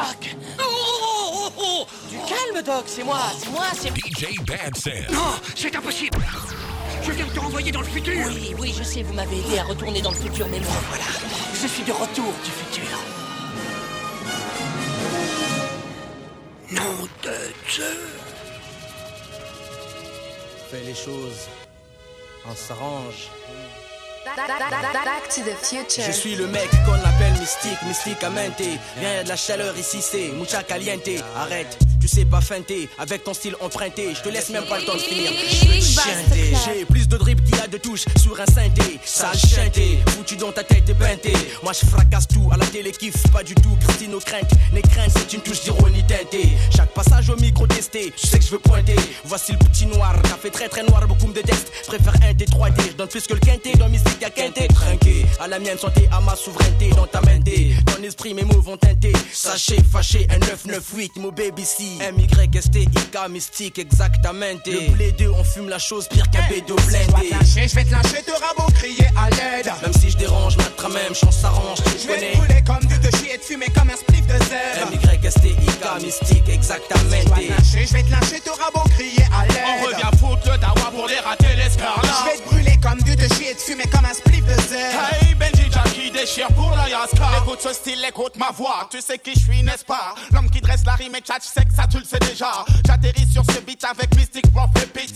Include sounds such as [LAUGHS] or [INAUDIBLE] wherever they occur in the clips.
Doc oh, oh, oh, Du calme, Doc, c'est moi, c'est moi, c'est... DJ Bad Sam. Non, c'est impossible Je viens de te renvoyer dans le futur Oui, oui, je sais, vous m'avez aidé à retourner dans le futur, mais moi, voilà, je suis de retour du futur. Nom de Dieu Fais les choses, on s'arrange. Back to the future. Je suis le mec qu'on appelle mystique, mysticamente. Rien de la chaleur ici, c'est mucha caliente. Arrête, tu sais pas feinter. Avec ton style emprunté, je te laisse même pas le temps de finir. J'ai plus de drip de touches sur un synthé. Sale chanté, foutu dans ta tête et peinté. Moi je fracasse tout à la télé, kiffe pas du tout. Christine aux craintes, les craintes c'est une touche d'ironie teintée. Chaque passage au micro testé, je sais que je veux pointer. Voici le petit noir, café très très noir, beaucoup me détestent. Préfère un T3D, je donne plus que le quinté dans mystique y'a quinté. Trinqué, à la mienne santé, à ma souveraineté. Dans ta main ton esprit, mes mots vont teinter. Sachez, fâché, un 998, mon baby si. M-Y-S-T-I-K, mystique, exactement. Le blé 2, on fume la chose pire qu'un bédo blindé. Je vais te lâcher, te rabot, crier à l'aide. Même si je dérange, ma même chance s'arrange, tu Je vais connais. te brûler comme du de chier et te fumer comme un spliff de zèbre. M-Y-S-T-I-K, mystique, exactement. Je vais te lâcher, je vais te lâcher, te rabot, crier à l'aide. On revient foutre le dawa pour les rater l'escarlate. Je vais te brûler comme du de chier et te fumer comme un spliff de zèbre. Hey Benji Jackie déchire pour la Yaska Écoute ce style, écoute ma voix Tu sais qui je suis n'est-ce pas? L'homme qui dresse la rime et tchatch sec ça tu le sais déjà J'atterris sur ce beat avec Mystic Prof et Pitch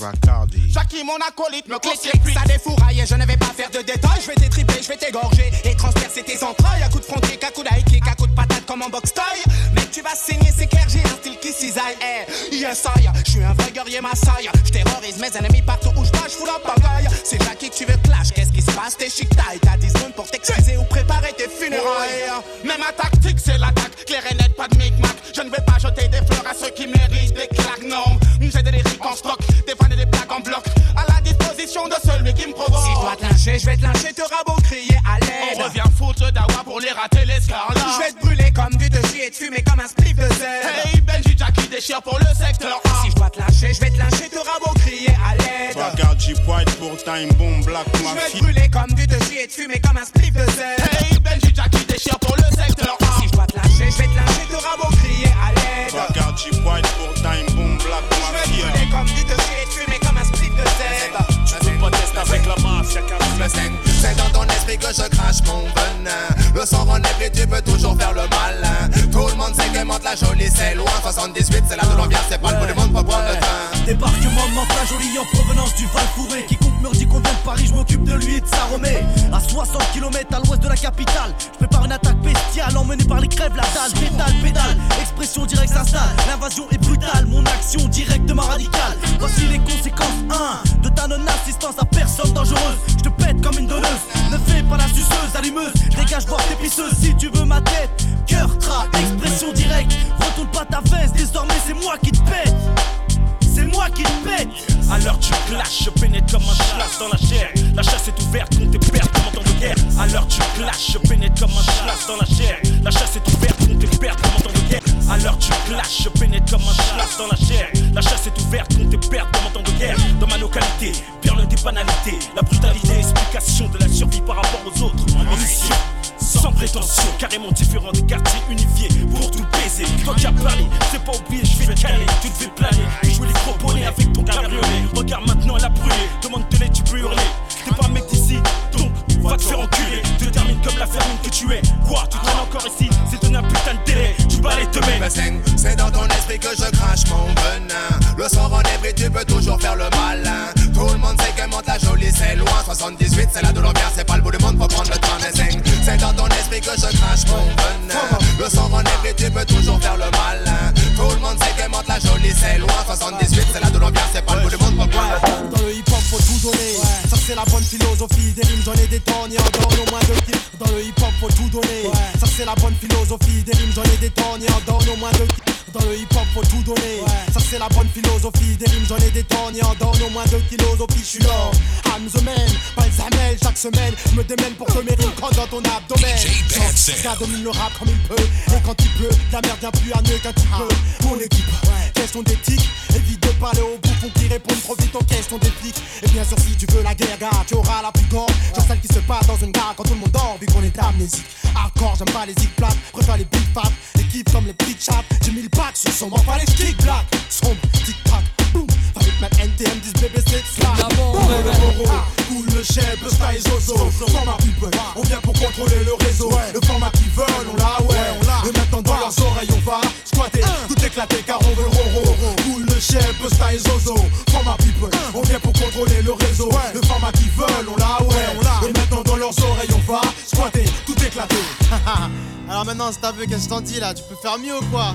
Jackie mon acolyte me conseille clic, ça défouraille et je ne vais pas faire de détails. Je vais t'étriper, je vais t'égorger et transpercer tes entrailles. À coup de front kick, à coup kick, à coup de patate comme en box taille. Mec, tu vas saigner, c'est clair, j'ai un style qui cisaille. Eh, yes, I, je suis un vrai guerrier Maasai. Je terrorise mes ennemis partout où je passe, je fous la pagaille. C'est Jackie que tu veux clash, qu'est-ce qui se passe? T'es chic taille, t'as 10 secondes pour t'excuser ou préparer tes funérailles. Mais ma tactique c'est l'attaque Claire et nette, pas de micmac Je ne vais pas jeter des fleurs à ceux qui méritent des claques Non, j'ai des lyriques en stock Des fans et des plaques en bloc À disposition de celui qui me provoque Si je dois te lyncher, je vais te lyncher, te rabot, crier à l'aide. On revient foutre dawa pour les rater l'escarlate Je vais te brûler comme du de chier et te fumer comme un spliff de zèbre. Hey Benji Jackie déchire pour le secteur A Si je dois te lâcher, je vais te lyncher, te rabot, crier à l'aide. Regarde, j'y pointe pour Time Bomb Black Je vais te brûler comme du de chier et te fumer comme un spliff de zèbre. Hey c'est dans ton esprit que je crache mon venin. Le sang renèbre et tu peux toujours faire le malin. La jolie, c'est loin. 78, c'est là de l'ambiance, c'est pas le du monde pour prendre le train. Débarquement de la jolie en provenance du Val Fourré. Quiconque me dit qu'on vient de Paris, je m'occupe de lui et de sa remée. À 60 km à l'ouest de la capitale, je prépare une attaque bestiale emmenée par les crèves, la dalle, pétale, pédale. Expression directe s'installe, l'invasion est brutale, mon action directement radicale. Voici les conséquences 1 de ta non-assistance à personne dangereuse. Je te pète comme une donneuse, ne fais pas la suceuse, allumeuse. Dégage voir tes pisseuses si tu veux ma tête. Cœur, tra, expression directe. Retourne pas ta veste, désormais c'est moi qui te pète. C'est moi qui te pète. À l'heure du clash, je pénètre comme un schlass dans la chair. La chasse est ouverte, compte tes pertes comme en temps de guerre. À l'heure du clash, je pénètre comme un schlass dans la chair. La chasse est ouverte, compte tes pertes comme en temps de guerre. À l'heure du clash, je pénètre comme un schlass dans la chair. La chasse est ouverte, compte tes pertes comme en temps de guerre. Dans ma localité, perle des banalités. La brutalité, explication de la survie par rapport aux autres. En mission. Sans prétention, carrément différent des quartiers unifiés pour tout baiser. Toi qui as parlé, c'est pas oublié, je vais te caler, tu te fais planer. Jouer les gros bonnets avec ton cabriolet. Regarde maintenant, elle a brûlé, demande de lait, tu peux hurler. T'es pas un mec d'ici, donc va te faire enculer. Te termine comme la fermine que tu es. Quoi, tu traînes encore ici, c'est un putain de délai. Tu les te saigne, c'est dans ton esprit que je crache mon venin. Le sang renèbre et tu peux toujours faire le malin. Tout le monde sait que monte la jolie, c'est loin. 78, c'est là de c'est pas le que je crache mon venin. Le sang et tu peux toujours faire le malin. Tout le monde sait que monte la jolie, c'est loin. 78, c'est là de l'ambiance, c'est pas le bout du monde, train. Dans le hip hop faut tout donner Ça c'est la bonne philosophie Des rimes j'en ai des tonnes et en donne au moins deux kills Dans le hip hop faut tout donner Ça c'est la bonne philosophie Des rimes j'en ai des tonnes et en donne au moins deux kills dans le hip hop faut tout donner. Ça c'est la bonne philosophie. Des rimes j'en ai des tonnes et en donne au moins deux Je suis là I'm the man Balsamel chaque semaine Je me démène pour que mes rimes crottent dans ton abdomen. Ça domine le rap comme il peut. Et quand il pleut La merde vient plus à mieux qu'un petit peu. Mon équipe Question d'éthique parler aux bouffons qui répondent trop vite aux questions des flics Et bien sûr si tu veux la guerre gars Tu auras la plus grande Genre celle qui se passe dans une gare quand tout le monde dort Vu qu'on est amnésique Hardcore j'aime pas les zig plates Préfère les big fat kiff comme les petits chats. J'ai mis le pack sur son pas les kick black. Sombre, tic tac, boum. Avec ma NTM 10 BBC slap. Cool le chef, le style zozo. Format people, on vient pour contrôler le réseau. Le format qu'ils veulent, on l'a, ouais. Et maintenant dans leurs oreilles, on va squatter. Tout éclater car on veut le roro. Le chef, le style zozo. Format people, on vient pour contrôler le réseau. Le format qu'ils veulent, on l'a, ouais. Et maintenant dans leurs oreilles, on va squatter. Tout éclater. [LAUGHS] Alors maintenant, si t'as vu qu'est-ce que je t'en dis là, tu peux faire mieux ou quoi?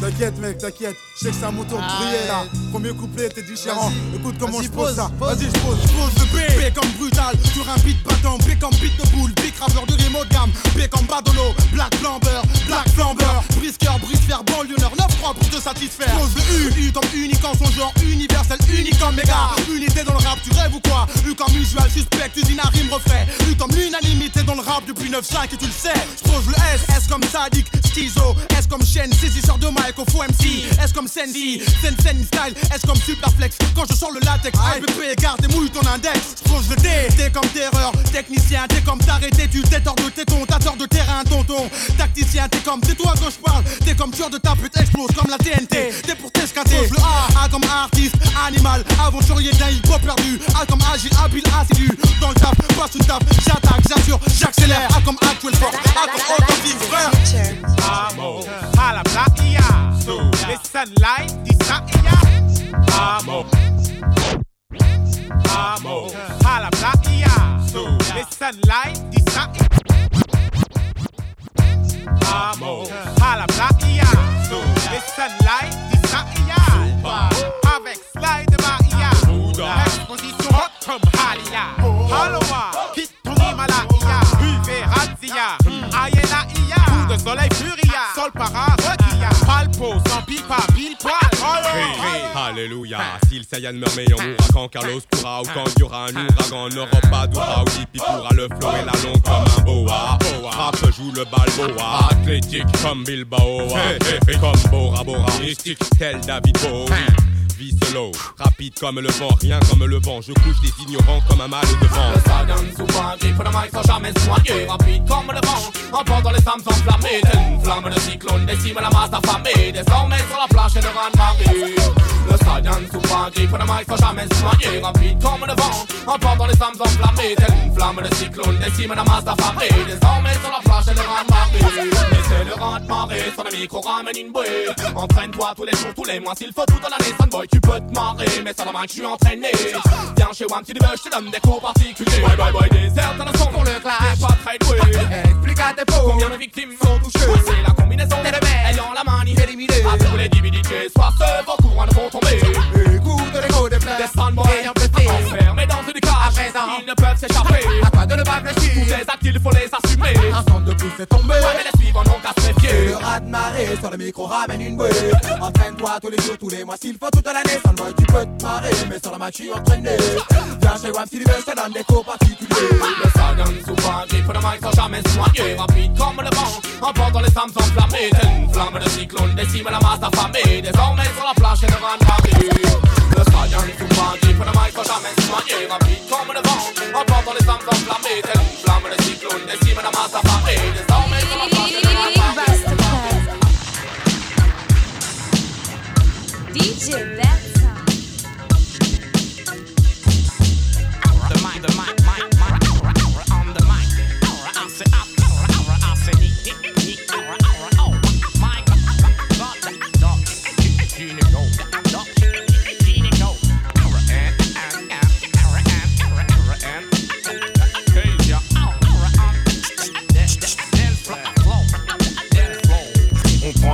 T'inquiète mec, t'inquiète. Je sais que c'est un mouton de briller là. Premier couplet, t'es différent. Écoute comment je pose ça. Vas-y, je pose. Je pose le B, B comme brutal, sur un beat battant, B comme beat de boule, big rappeur de rime de gamme, B comme Badolo, Black Flamber, Black Flamber, brisqueur, brise faire banlieuneur, 9-3 pour te satisfaire. Pose le U, U comme unique en son genre, universel, unique comme méga. Unité dans le rap, tu rêves ou quoi? U comme usual, suspect, usine à rime refait. U comme l'unanimité dans le rap depuis 9-5 et tu le sais. Je pose le S, S comme Sadik, Schizo, S comme chaîne, saisisseur de mic au faux MC, S comme Sensi, Sen Sen style, S comme Superflex. Quand je sors le latex, IPP, garde et mouille ton index. Je pose le D, T comme terreur, technicien, T comme t'arrêter, tu t'es tort de téton, t'as tort de terrain, tonton. Tacticien, T comme, c'est toi que je parle, T comme tueur de ta pute, explose comme la TNT. T pour t'escater, le A, A comme artiste, animal, aventurier d'un hip hop perdu, A comme agile, habile, assidu. Dans le taf, passe une taf, j'attaque, j'assure, j'accélère, A comme actuel force, A comme autre frère. Amo, hala plakia. Listen light, disaia. Amo. Amo, hala plakia. Listen light, disaia. Amo, hala plakia. Listen light, disaia. Avec slide Bahia. Exposition hot comme Halia. Haloa, quitte ton Himalaya. Buvez Razia. Ayena Ia. Coup de soleil furia. Sol para sans pipa, pile poil. Alléluia, si le Saiyan meurt mais on mourra quand Carlos courra ou quand il y aura un ouragan, n'aura pas d'aura ou Dippy pourra le flow et la longue comme un boa. Rap joue le balboa, athlétique comme Bilbao, et comme Bora Bora, mystique tel David Bowie. Rapide comme le vent, rien comme le vent. Je couche les ignorants comme un mal de vent. Le Saiyan souvent grippe le mic sans jamais soigner Rapide comme le vent, emportant les femmes enflammées. Une flamme de cyclone décime la masse affamée. Désormais sur la plage et le rang de marée Le Saiyan souvent grippe le mic sans jamais soigner Rapide comme le vent, emportant les femmes enflammées. Telle une flamme de cyclone décime la masse affamée Désormais sur la plage le rang de marée Mais c'est le rang de marée, sur le micro ramène une bouée Entraîne-toi tous les jours, tous les mois, s'il faut tout dans l'année. Sunboy, tu peux te marrer, mais ça va que je suis entraîné Viens chez Wam, tu dis je te donne des cours particuliers. Bye bye bye, désert dans le son pour le clash. T'es pas très doué, explique à tes faux Combien de victimes sont touchées. C'est la combinaison des rebelles ayant la manie éliminée À tous les divinités, soit ceux vos courants ne vont tomber Écoute l'écho des fleurs, des fanboys ayant blessé Enfermés dans une cage, à présent. Ils ne peuvent s'échapper. À toi de ne pas fléchir, tous les actes il faut les assumer. Un son de plus est tombé, ouais mais les suivants n'ont qu'à se méfier. Le rat de marée sur le micro ramène une bouée. Entraîne-toi tous les jours, tous les mois s'il faut toute l'année. Sans le tu peux te marrer mais sur le match suis entraîné. Viens chez Wam si tu veux je te donne des cours particuliers. Le Saiyan souvent grippe le mic sans jamais soigner Rapide comme le vent, emportant les femmes enflammées une flamme de cyclone décime la masse affamée. Désormais sur la plage et le rang de marée Le Saiyan souvent grippe le mic sans jamais soigner Rapide comme le vent, emportant les femmes enflammées Telle une flamme de cyclone décime la masse affamée Désormais sur la plage et le rang de marée DJ Betsa. The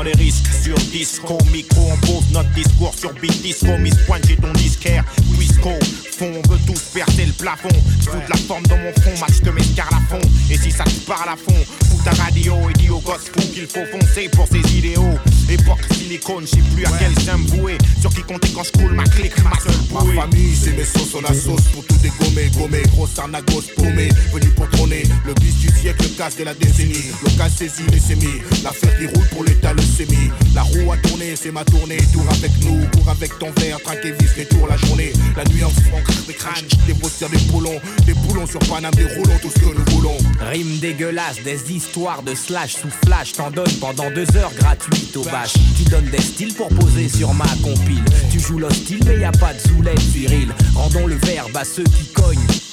les risques sur disco, micro, on pose notre discours sur beat disco, Miss Pointe, j'ai ton disquaire, Wisco, fond, on veut tous percer le plafond, je de la forme dans mon front, max de mescar à fond, et si ça te parle à fond, fous ta radio et dis au gosse fou qu'il faut foncer pour ses idéaux, Époque silicone, j'ai plus à quel me vouer. Sur qui compter quand je coule ma clique, ma seule bouée. Ma famille, c'est mes sauces, on la sauce pour tout dégommer, gommer. Grosse arnagos paumée, venu pour trôner. Le bis du siècle, le casse de la décennie. Local saisi, les sémis. L'affaire qui roule pour l'état, le sémi. La roue a tourné, c'est ma tournée. Tour avec nous, cours avec ton verre, traque et vis, les tours la journée. La nuit en franc, des crânes, des bossières, des poulons. Des poulons sur Paname, des roulons, tout ce que. Rime dégueulasse, des histoires de slash sous flash. T'en donnes pendant deux heures gratuites au bâche. Tu donnes des styles pour poser sur ma compile. Tu joues l'hostile, mais y a pas de zoulette viril. Rendons le verbe à ceux qui cognent.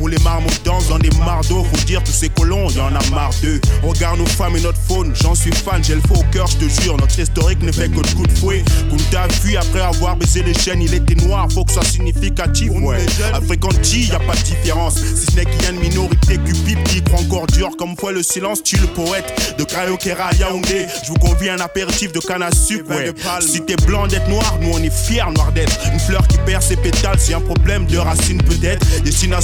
où les marmots dansent dans des mardeaux. Faut dire, tous ces colons, y en a marre d'eux. Regarde nos femmes et notre faune, j'en suis fan, j'ai le faux au cœur, je te jure. Notre historique ne fait que de coups de fouet. Kunta a fui après avoir baisé les chaînes, il était noir, faut que ça soit significatif. Ouais, Africanti, y a pas de différence. Si ce n'est qu'il y a une minorité cupide qui croit encore dur comme foi le silence, tu le poète. De Crayokera à Yaoundé, je vous convie à un apéritif de canne à sucre. Ouais. Si t'es blanc d'être noir, nous on est fiers noir d'être. Une fleur qui perd ses pétales, c'est un problème de racines peut-être.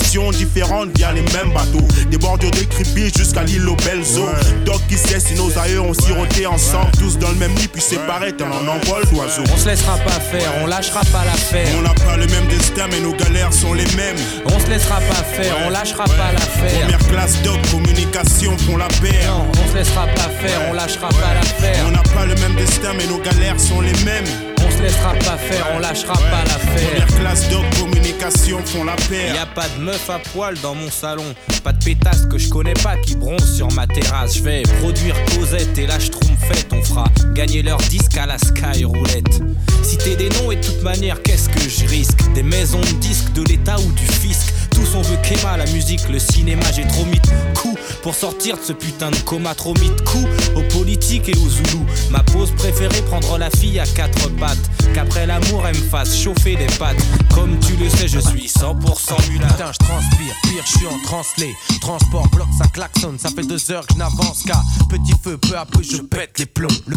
Différentes via les mêmes bateaux. Des bordures de Kribi jusqu'à l'île aux belles eaux. Doc qui sait si nos aïeux ont siroté ensemble, tous dans le même lit puis séparés, tel un envol d'oiseaux. On se laissera pas faire, on lâchera pas l'affaire. On n'a pas le même destin, mais nos galères sont les mêmes. On se laissera pas faire, on lâchera pas l'affaire. Première classe doc, communication font la paire. Non, on se laissera pas faire, on lâchera pas l'affaire. On n'a pas le même destin, mais nos galères sont les mêmes. On se laissera pas faire, on lâchera pas l'affaire. Première classe doc, communication font la paire. Y a pas de meuf à poil dans mon salon, pas de pétasse que je connais pas qui bronze sur ma terrasse. Je vais produire Cosette et là je fait, on fera gagner leur disque à la Sky Roulette. Citer des noms et de toute manière, qu'est-ce que je risque? Des maisons de disques, de l'État ou du fisc tous on veut Kéma, la musique, le cinéma, j'ai trop mis de coups pour sortir de ce putain de coma, trop mis de coups aux politiques et aux zoulous. Ma pose préférée, prendre la fille à quatre pattes, qu'après l'amour elle me fasse chauffer des pattes. Comme tu le sais, je suis 100% mulat. Putain, je transpire, pire, je suis en translé. Transport, bloc, ça klaxonne, ça fait deux heures que je n'avance qu'à petit feu, peu à peu je pète les plombs. Le-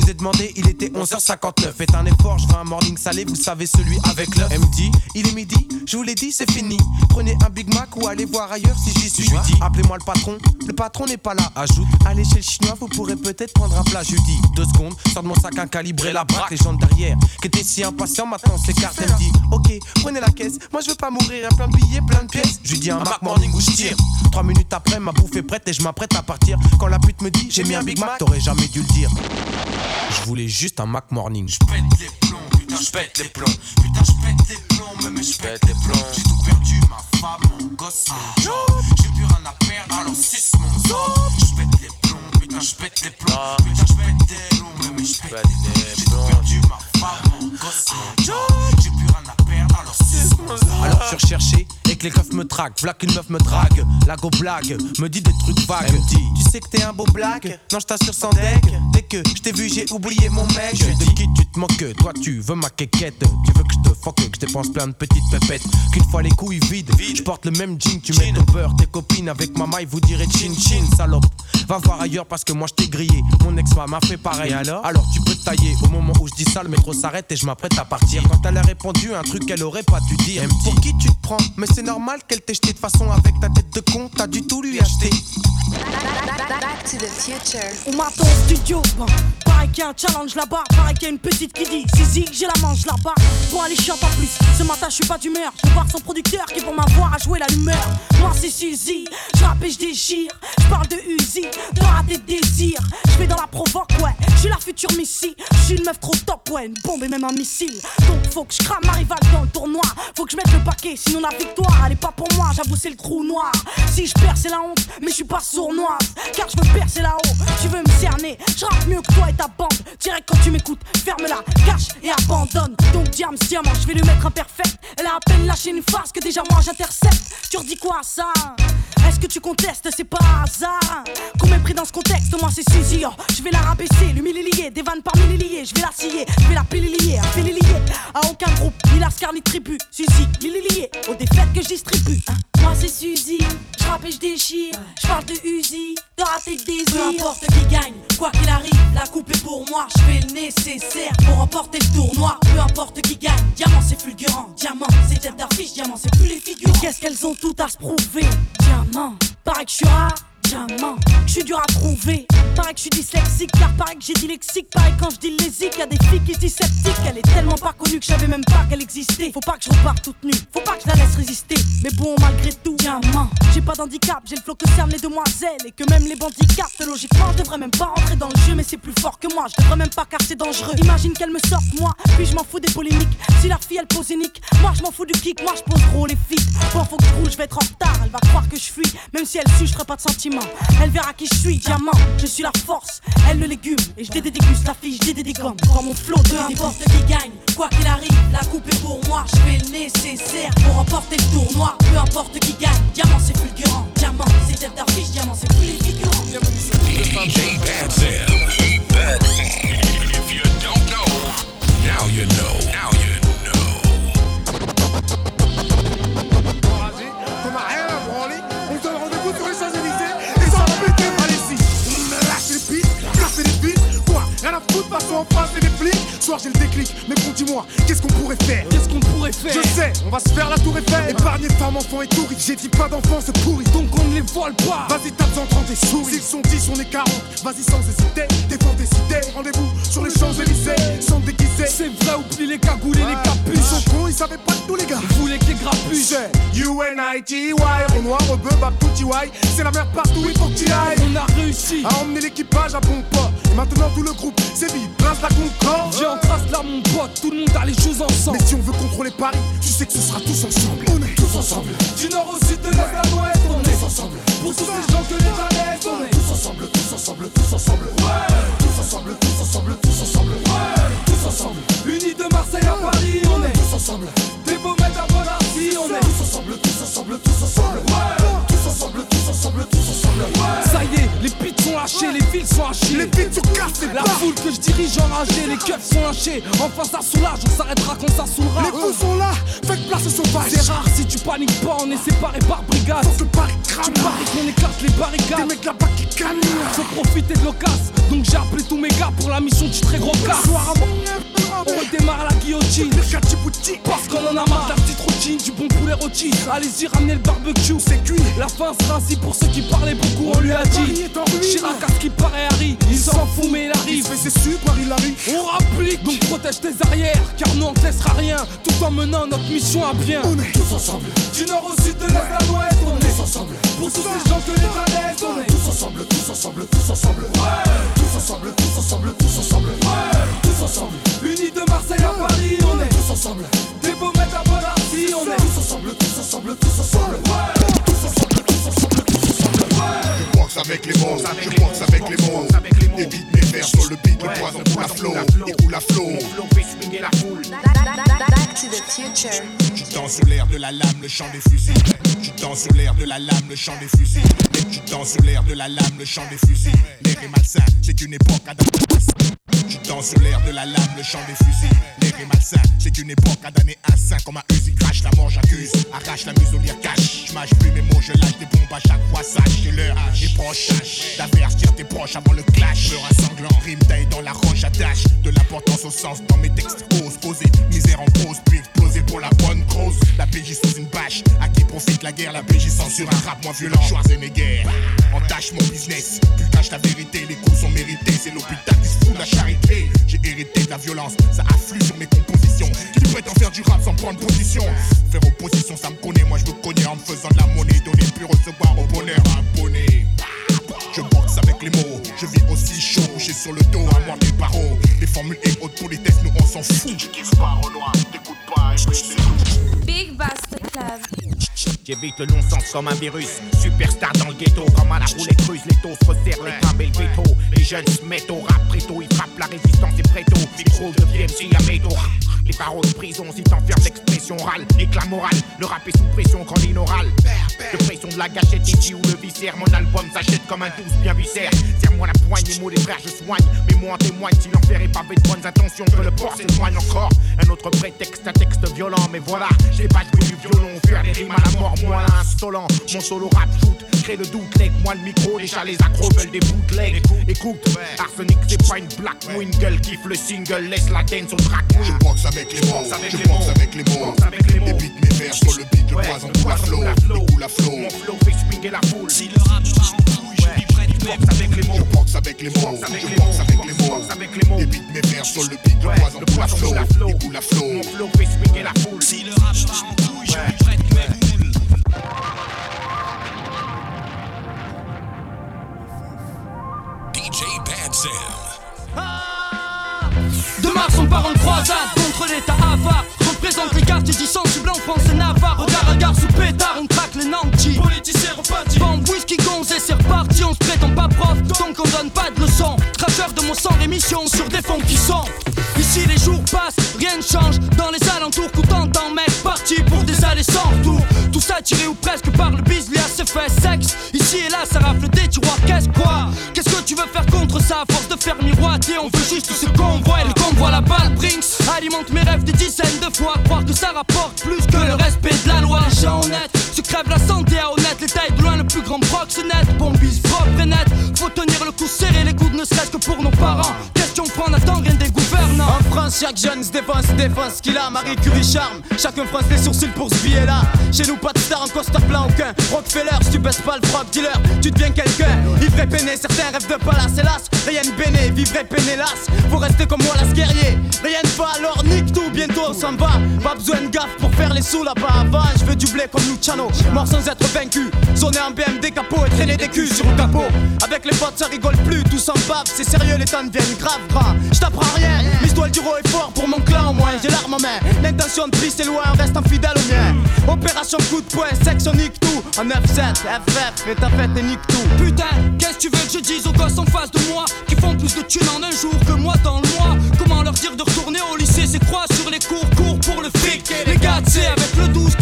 vous ai demandé, il était 11h59. Faites un effort, je veux un morning salé, vous savez celui avec l'œuf. Elle me dit, il est midi, je vous l'ai dit, c'est fini. Prenez un Big Mac ou allez voir ailleurs si j'y suis. Je lui dis, appelez-moi le patron, le patron n'est pas là. Ajoute, allez chez le chinois, vous pourrez peut-être prendre un plat. Je lui dis, deux secondes, sors de mon sac un calibré, la braque. Les gens de derrière, qui étaient si impatients, maintenant s'écartent. Elle me dit, ok, prenez la caisse, moi je veux pas mourir, un plein de billets, plein de pièces. Je lui dis, un Mac Morning où je tire. Trois minutes après, ma bouffe est prête et je m'apprête à partir. Quand la pute me dit, j'ai mis un Big Mac, t'aurais jamais dû le dire. Je voulais juste un Mac Morning. Je pète les plombs, putain, je pète les plombs. Putain, je pète les plombs, mais je pète les plombs. J'ai tout perdu, ma femme, mon gosse, mon job. J'ai plus rien à perdre, alors suce mon sort. Je pète les plombs, putain, je pète les plombs. Putain, je pète les plombs, mais je pète les plombs. J'ai tout perdu, ma femme, mon gosse, mon job. J'ai plus rien à perdre, alors suce. Alors je suis recherché et que les keufs me traquent. V'là qu'une meuf me drague. La go blague, me dit des trucs vagues. Me dit, tu sais que t'es un beau blague. Non, je t'assure sans deck. Dès que je t'ai vu, j'ai oublié mon mec. De qui tu te moques? Toi, tu veux ma quéquette. Tu veux que je te fuck que je dépense plein de petites pépettes. Qu'une fois les couilles vides, je porte le même jean, tu mets au beurre. Tes copines avec ma maille vous direz chin chin, salope. Va voir ailleurs parce que moi je t'ai grillé. Mon ex-femme m'a fait pareil. alors Alors tu peux te tailler. Au moment où je dis ça, le métro s'arrête et je m'apprête à partir. Quand elle a répondu un truc qu'elle aurait pas dû dire. Pour qui tu te prends Mais c'est normal qu'elle t'ait jeté de façon avec ta tête de con. T'as du tout lui acheter. Back to the future. On m'attend au studio, bon. Pareil qu'il y a un challenge là-bas, pareil qu'il y a une petite qui dit Zizi, j'ai la manche là-bas. Bon, allez, chante en plus. Ce matin, je suis pas d'humeur. Je voir son producteur qui, pour m'avoir, a joué la humeur. Moi, c'est Suzy, je rappe et je déchire. Je parle de Uzi, de rater de désir. Je vais dans la provoque, ouais. Je suis la future Missy. Je suis une meuf trop top, ouais. Une bombe et même un missile. Donc, faut que je crame ma rivale dans le tournoi. Faut que je mette le paquet, sinon la victoire, elle est pas pour moi. J'avoue, c'est le trou noir. Si je perds, c'est la honte, mais je suis pas sournoise. Car je veux percer là-haut, tu veux me cerner. Je mieux que toi et ta bande. Direct quand tu m'écoutes, ferme-la, cache et abandonne. Donc, diams, diamant, je vais lui mettre un. Elle a à peine lâché une phrase que déjà moi j'intercepte. Tu redis quoi à ça? Est-ce que tu contestes? C'est pas hasard. Qu'on mépris dans ce contexte, moi c'est Suzy. Oh, je vais la rabaisser, lié, des vannes par liés. Je vais la scier, je vais la lier, un lié. À aucun groupe, ni Lascar ni tribu. Suzy, lié, aux défaites que je distribue. hein. Moi c'est Suzy, je rappe et je déchire. Je parle de Uzi, de rater le désir. Peu importe qui gagne, quoi qu'il arrive, la coupe est pour moi. Je fais le nécessaire pour remporter le tournoi. Peu importe qui gagne, diamant c'est fulgurant. Diamant c'est tête d'affiche, diamant c'est plus les figures. Qu'est-ce qu'elles ont tout à se prouver? Diamant, paraît que je suis rare. Diamant, je suis dur à trouver. Pareil que je suis dyslexique, car pareil que j'ai dit lexique. Pareil quand je dis lésique, y a des filles qui se disent sceptiques. Elle est tellement pas connue que je savais même pas qu'elle existait. Faut pas que je reparte toute nue, faut pas que je la laisse résister. Mais bon, malgré tout, diamant, j'ai pas d'handicap, j'ai le flow que cernent les demoiselles. Et que même les bandits captent, logiquement, je devrais même pas rentrer dans le jeu. Mais c'est plus fort que moi, je devrais même pas car c'est dangereux. Imagine qu'elle me sorte, moi, puis je m'en fous des polémiques. Si la fille elle pose unique, moi je m'en fous du kick, moi je pose gros les filles. Bon, faut que je roule, je vais être en retard, elle va croire que je fuis. Même si elle suit, je pas de Elle verra qui je suis, diamant, je suis la force, elle le légume. Et je dédéguste la fille, je dédégomme. Quand mon flot de n'importe qui gagne, quoi qu'il arrive, la coupe est pour moi. Je fais le nécessaire pour remporter le tournoi. Peu importe qui gagne, diamant c'est fulgurant. Diamant c'est tête d'affiche, diamant c'est plus les figurants. Rien à foutre, passons Soir j'ai le déclic, mais bon dis-moi, qu'est-ce qu'on pourrait faire? Qu'est-ce qu'on pourrait faire? Je sais, on va se faire la tour Eiffel. Épargner femmes, enfants et touristes, j'ai dit pas d'enfants, c'est pourri. Donc on ne les vole pas. Vas-y, tape en 30 et souris. S'ils sont 10, on est 40. Vas-y sans hésiter, défends tes idées. Rendez-vous sur les Champs-Élysées, sans déguiser. C'est vrai, oublie les cagoules et les Ils capuches. sont cons, ils savaient pas tous les gars. Vous les grapuches C'est U-N-I-T-Y, Renoir, rebeu, bab, tout Y. C'est la mer partout, il faut que ailles. On a réussi. À emmener l'équipage à bon port. Et maintenant tout le groupe, c'est vide, place la Concorde. Trace là, mon pote. Tout le monde a les choses ensemble. Mais si on veut contrôler Paris, tu sais que ce sera tous ensemble. On est tous ensemble. Du nord au sud, de l'est à l'ouest, on est ensemble. Pour tous ces gens que les laisse, on est tous ensemble, tous ensemble, tous ensemble. Ouais. Tous ensemble, tous ensemble, tous ensemble. Ouais. Tous ensemble. Unis de Marseille à Paris, on est tous ensemble. des beaux à Bonarty, on est Tous ensemble, tous ensemble, tous ensemble. Tous ensemble, tous ensemble, tous ensemble. Ça y est, les pits sont lâchés, les fils sont hachés. Les pieds sont cassés, La foule que je dirige enragée, les keufs sont lâchés. Enfin ça soulage, on s'arrêtera quand ça saoulera. Les coups sont là, faites place aux sauvages. C'est rare si tu paniques pas, on est séparés par brigade. Faut que Paris crame. Tu paries qu'on éclate les Des barricades. mecs là-bas qui canent. Faut profiter de l'occasion, donc j'ai appelé tous mes gars pour la mission du très gros cas. Soir On redémarre la guillotine. Parce qu'on en a marre de la petite routine, du bon poulet rôti. Allez-y, ramenez le barbecue. C'est cuit. La fin sera ainsi pour ceux qui parlaient beaucoup, on lui a dit. Chirac à ce qui paraît Harry, il s'en fout mais il arrive. Mais c'est sûr, Paris l'arrive. On rapplique, donc protège tes arrières, car nous on te laissera rien, tout en menant notre mission à bien. On est tous ensemble. Du nord au sud, de l'est à l'ouest, on est Tous ensemble. pour tous ces gens que les laisse, on est Tous ensemble, tous ensemble, tous ensemble. Tous ensemble, tous ensemble, tous ensemble. Tous ensemble. unis de Marseille à Paris, on est Tous ensemble. des beaux mecs à Bonarty, on est Tous ensemble, tous ensemble, tous ensemble. Tous ensemble, tous ensemble, tous ensemble. Je boxe avec les mots, je boxe avec les mots. Évite mes vers sur le beat, le poison coule à flot, à. Back to the future. Tu danses sur l'air de la lame, le chant des fusils. Tu danses sur l'air de la lame, le chant des fusils. Tu danses sur l'air de la lame, le chant des fusils. L'air est malsain, c'est une époque adaptée. Danses sur l'air de la lame, le chant des fusils. L'air est malsain, c'est une époque à damner un sein comme un Uzi crash. La mort j'accuse, arrache la muselière cache. Je mâche plus mes mots, je lâche des bombes à chaque fois. Sache que l'heure est proche. D'avertir tes proches avant le clash. Peur à sanglant, rime taille dans la roche attache. De l'importance au sens dans mes textes. Misère en pause, puis exploser pour la bonne cause. La PJ sous une bâche, à qui profite la guerre. La PJ censure un rap moins violent. Schwarzenegger, entache mon business. Plus cache la vérité, les coups sont mérités. C'est l'hôpital qui se fout de la charité. J'ai hérité de la violence, ça afflue sur mes compositions. Qui prétend faire du rap sans prendre position Faire opposition, ça me connaît. Moi je me connais en me faisant de la monnaie. Donner puis recevoir au bonheur abonné. Je boxe avec les mots, je vis aussi chaud, couché sur le dos, à moi les barreaux. Les formules et autres politesses, nous on s'en fout. Tu kiffes pas au noir, t'écoutes pas, tout. Big Basta Club. J'évite le non-sens comme un virus. Superstar dans le ghetto, comme à la roulette russe. Les taux se resserrent, les crabes et le veto. Les jeunes se mettent au rap préto. Ils frappent la résistance et préto. Micro de PMC à métaux. Les paroles de prison, si t'enfermes d'expression orale. Éclat moral, le rap est sous pression quand l'inoral. De pression de la gâchette ici ou le viscère. Mon album s'achète comme un douce bien viscère. Serre-moi la poigne, les mots des frères, je soigne. Mais moi en témoigne, si l'enfer est pavé de bonnes intentions, que le port s'éloigne encore. Un autre prétexte, un texte violent. Mais voilà, j'ai pas joué du violon, faire des rimes à la mort, moi insolent. Mon solo rap shoot, crée le doute, leg, moi le micro. Déjà les accros veulent des bootlegs. Écoute, Arsenic, c'est pas une black une gueule, kiffe le single, laisse la dance au track. Je boxe avec les mots, je boxe avec les mots. Les beats, mes vers sur le beat, le poison la flow, la flow. Mon flow fait swinguer la foule. Si le rap part en couille, je vivrai du boxe avec les mots. Je boxe avec les mots, je boxe avec les mots. avec les mots. Les beats, mes vers sur le beat, le poison tout la flow, la flow. Mon flow fait swinguer la foule. Si le rap part en couille, je vivrai du boule. DJ Bad Sam. De Mars on part en croisade contre l'état avare Représente les quartiers sensibles en France et Navarre. Regard à gare sous pétard, on traque les nantis. Politiciens repartis Bombe, whisky, gonze et c'est reparti On se prétend pas prof, donc on donne pas de leçons. Traceur de mon sang, l'émission sur des fonds qui sont. Ici les jours passent, rien ne change. Dans les alentours, coup t'entends mec Parti pour des Tout ça tiré ou presque par le bis, à ses fait sexe. Ici et là, ça rafle des tiroirs, qu'est-ce quoi? Qu'est-ce que tu veux faire contre ça? À force de faire miroiter, on veut juste ce qu'on voit. Et le convoi, la balle Brinks Alimente mes rêves des dizaines de fois. Croire que ça rapporte plus que le respect de la loi. Les gens honnêtes se crèvent la santé à Les tailles de loin, le plus grand proxénète Bombise propre et net Faut tenir le coup serré, les coudes ne serait-ce que pour nos parents Question prendre attend rien des gouvernants En France, chaque jeune se défense, se défense ce qu'il a. Marie Curie charme, chacun fronce les sourcils pour ce billet là. Chez nous, pas de star en costard plein aucun. Rockefeller, si tu baisses pas le frog dealer, tu deviens quelqu'un. Ivre et peiné, certains rêvent de palace, hélas. Rien de béné, vivre peiné, las. Faut rester comme moi, las guerrier. Rien ne va, alors nique tout, bientôt on s'en va. Pas besoin de gaffe pour faire les sous là-bas. Avant, je veux du blé comme Luciano, mort sans être vaincu. Sonner en BMD capot et traîner des culs sur le capot. Avec les potes, ça rigole plus, tout s'en bave. C'est sérieux, les temps deviennent grave gras. Je t'apprends rien, l'histoire du est fort pour mon clan au moins. J'ai l'arme en main, l'intention de prise est loin, on reste infidèle au mien. Opération coup de poing, section nique tout. En 9-7, FF, et ta fête et nique tout. Putain, qu'est-ce que tu veux que je dise aux gosses en face de moi Qui font plus de thunes en un jour que moi dans le mois? Comment leur dire de retourner au lycée C'est croix sur les cours, cours pour le fric Les gars, c'est avec le 12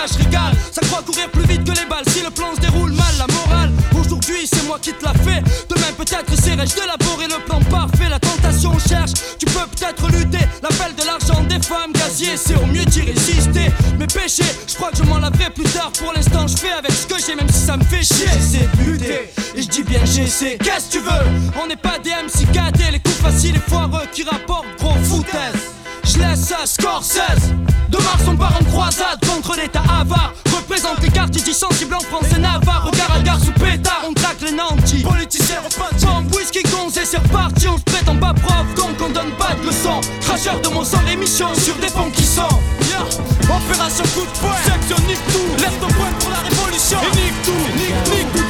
cash Ça croit courir plus vite que les balles. Si le plan se déroule mal, la morale Aujourd'hui c'est moi qui te l'a fait Demain peut-être essaierai-je d'élaborer le plan parfait. La tentation cherche, tu peux peut-être lutter. L'appel de l'argent des femmes gazier C'est au mieux d'y résister. Mes péchés, je crois que je m'en laverai plus tard. Pour l'instant je fais avec ce que j'ai Même si ça me fait chier. De lutter, et je dis bien j'essaie. Qu'est-ce que tu veux? On n'est pas des MC Les coups faciles et foireux qui rapportent gros foutaise je laisse Scorsese. De Mars on part en croisade contre l'état avare. Représente les quartiers dits sensibles en France et Navarre. Regard à gare sous pétard, on traque les nantis. Politiciens repentis Bombe, whisky, gonze et c'est reparti On se prétend pas prof, donc on donne pas de leçons. Cracheur de mon sang, l'émission sur des fonds qui sont. Yeah. Opération coup de poing, section nique tout Lève ton poing pour la révolution. Et nique tout, nique, nique tout.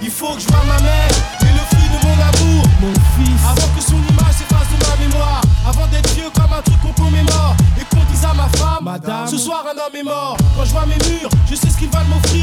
Il faut que je vois ma mère Madame. Ce soir un homme est mort. Quand je vois mes murs, je sais ce qu'ils veulent m'offrir.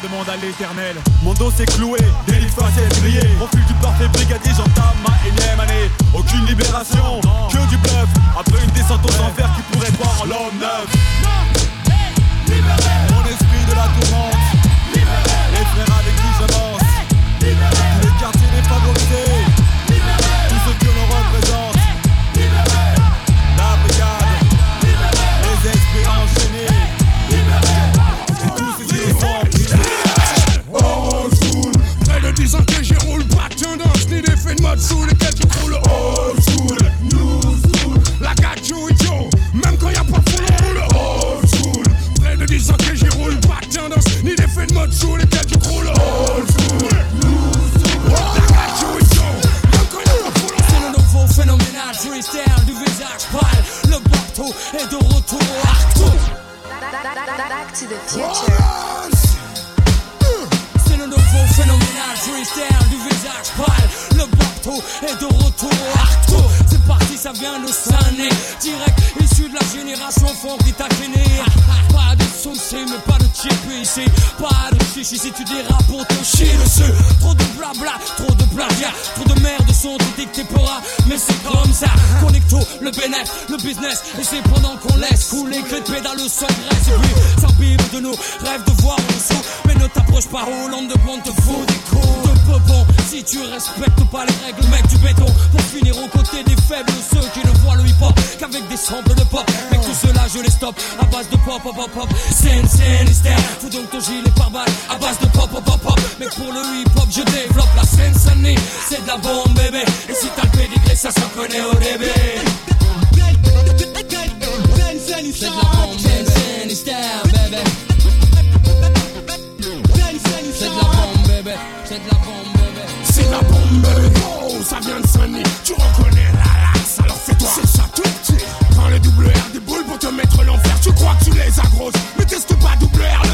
Demande à l'éternel. Mon dos s'est cloué, délit facile brillé. Refuse du parfait brigadier, j'entame ma énième année. Aucune libération, que du bluff. Après une descente aux enfers qui pourrait voir l'homme neuf. Mon esprit de la tourmente, les frères avec qui j'avance. Les quartiers défavorisés, Future. C'est le nouveau phénoménal freestyle du visage pâle. Le bateau est de retour ça vient de. Direct issu de la génération fond qui t'a. Pas de soucis, mais pas de chip ici. Pas de chichi si tu dérapes pour te chier dessus. Trop de blabla, trop de plagiat. Trop de merde sont dictés pour un. Mais c'est comme ça. Connecto, le bénéfice, le business. Et c'est pendant qu'on laisse couler que de pédale sans graisse. Et s'imbibe de nous. Rêve de voir en dessous. Mais ne t'approche pas, Hollande de blonde te fout des coups de peu bon. Si tu respectes pas les règles, mec du béton. Faibles, ceux qui ne voient le hip-hop qu'avec des samples de pop. Mec, tout cela, je les stoppe à base de pop, pop, pop, pop. Scène, scène, hystère. Fous donc ton gilet par balle à base de pop, pop, pop, pop. Mec, pour le hip-hop, je développe la scène, sonnerie. C'est de la bombe, bébé. Et si t'as le pédigré, ça se connaît au début. C'est de la bombe, bébé. Bébé. C'est de la bombe, bébé. C'est de la bombe, bébé. C'est la bombe, bébé. Oh, ça vient de sonner. Tu reconnais la crois que tu les as grosses, mais teste pas double R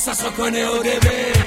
sa so konen o debe.